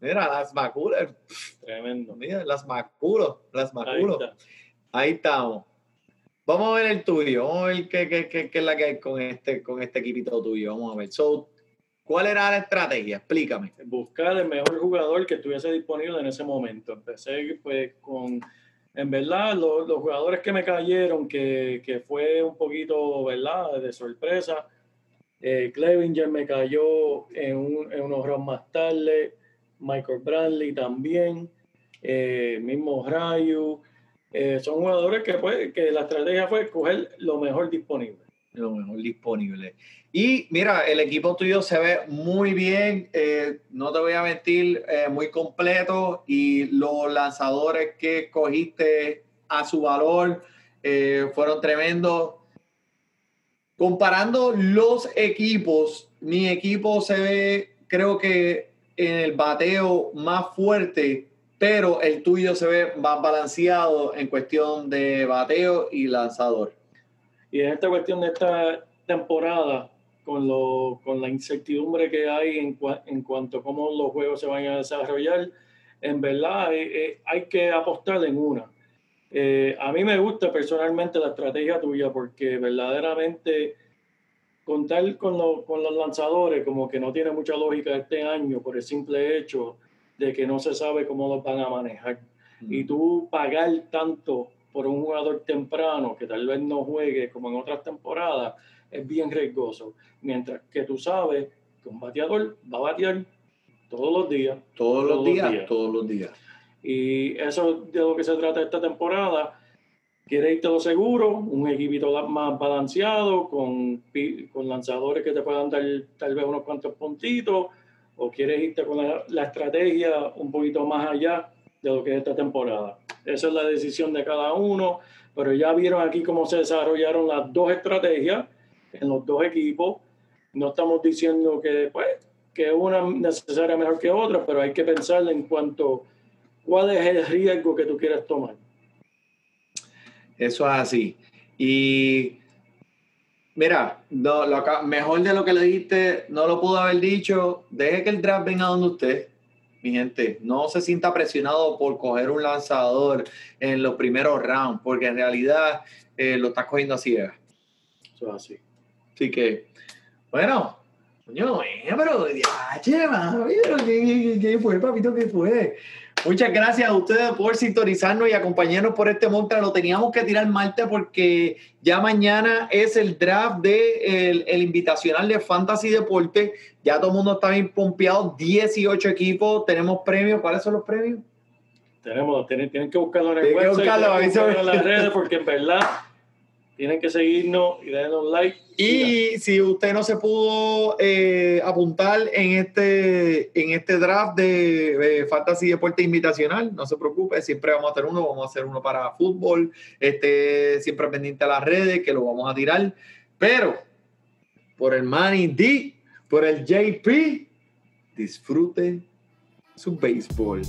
Mira, las maculas. Tremendo. Mira, las maculos, las maculos. Ahí, estamos. Vamos a ver el tuyo, vamos a ver qué, qué, qué, qué es la que hay con este, con este equipito tuyo. Vamos a ver. So, ¿Cuál era la estrategia? Explícame. Buscar el mejor jugador que estuviese disponible en ese momento. Empecé pues con, en verdad, los, jugadores que me cayeron, que, que, fue un poquito, ¿verdad?, de sorpresa. Eh, Clevinger me cayó en, un, en unos rounds más tarde. Michael Bradley también. Eh, mismo Rayu. Eh, son jugadores que, pues, que la estrategia fue coger lo mejor disponible. Lo mejor disponible. Y mira, el equipo tuyo se ve muy bien, eh, no te voy a mentir, eh, muy completo y los lanzadores que cogiste a su valor eh, fueron tremendos. Comparando los equipos, mi equipo se ve, creo que en el bateo más fuerte, pero el tuyo se ve más balanceado en cuestión de bateo y lanzador. Y en esta cuestión de esta temporada, con, lo, con la incertidumbre que hay en, en cuanto a cómo los juegos se van a desarrollar, en verdad eh, eh, hay que apostar en una. Eh, a mí me gusta personalmente la estrategia tuya porque verdaderamente contar con, con los lanzadores como que no tiene mucha lógica este año por el simple hecho de que no se sabe cómo los van a manejar. Y tú pagar tanto por un jugador temprano que tal vez no juegue como en otras temporadas, es bien riesgoso. Mientras que tú sabes que un bateador va a batear todos los días. Todos, los, días, todos los días. Y eso de lo que se trata esta temporada. Quieres ir todo seguro, un equipito más balanceado, con, con lanzadores que te puedan dar tal vez unos cuantos puntitos, o quieres irte con la, la estrategia un poquito más allá de lo que es esta temporada. Esa es la decisión de cada uno, pero ya vieron aquí cómo se desarrollaron las dos estrategias en los dos equipos. No estamos diciendo que, pues, que una necesaria mejor que otra, pero hay que pensar en cuanto cuál es el riesgo que tú quieres tomar. Eso es así. Y mira, lo, mejor de lo que le dijiste, no lo pudo haber dicho. Deje que el draft venga donde usted, mi gente. No se sienta presionado por coger un lanzador en los primeros rounds, porque en realidad eh, lo está cogiendo así. Eso es así. Así que, bueno, coño, pero, ya, che, pero ¿qué, qué, fue, papito? ¿Qué fue? Muchas gracias a ustedes por sintonizarnos y acompañarnos por este montra. Lo teníamos que tirar Marte porque ya mañana es el draft de el, el invitacional de Fantasy Deporte. Ya todo el mundo está bien pompeado. 18 equipos. Tenemos premios. ¿Cuáles son los premios? Tenemos, tienen, tienen que buscarlo en el Tienen que website, buscarlo en las redes, porque en verdad tienen que seguirnos y darnos like. Y si usted no se pudo eh, apuntar en este, en este draft de, de Fantasy Deporte Invitacional, no se preocupe, siempre vamos a hacer uno, vamos a hacer uno para fútbol, este, siempre pendiente a las redes, que lo vamos a tirar, pero por el Manny D, por el JP, disfrute su béisbol.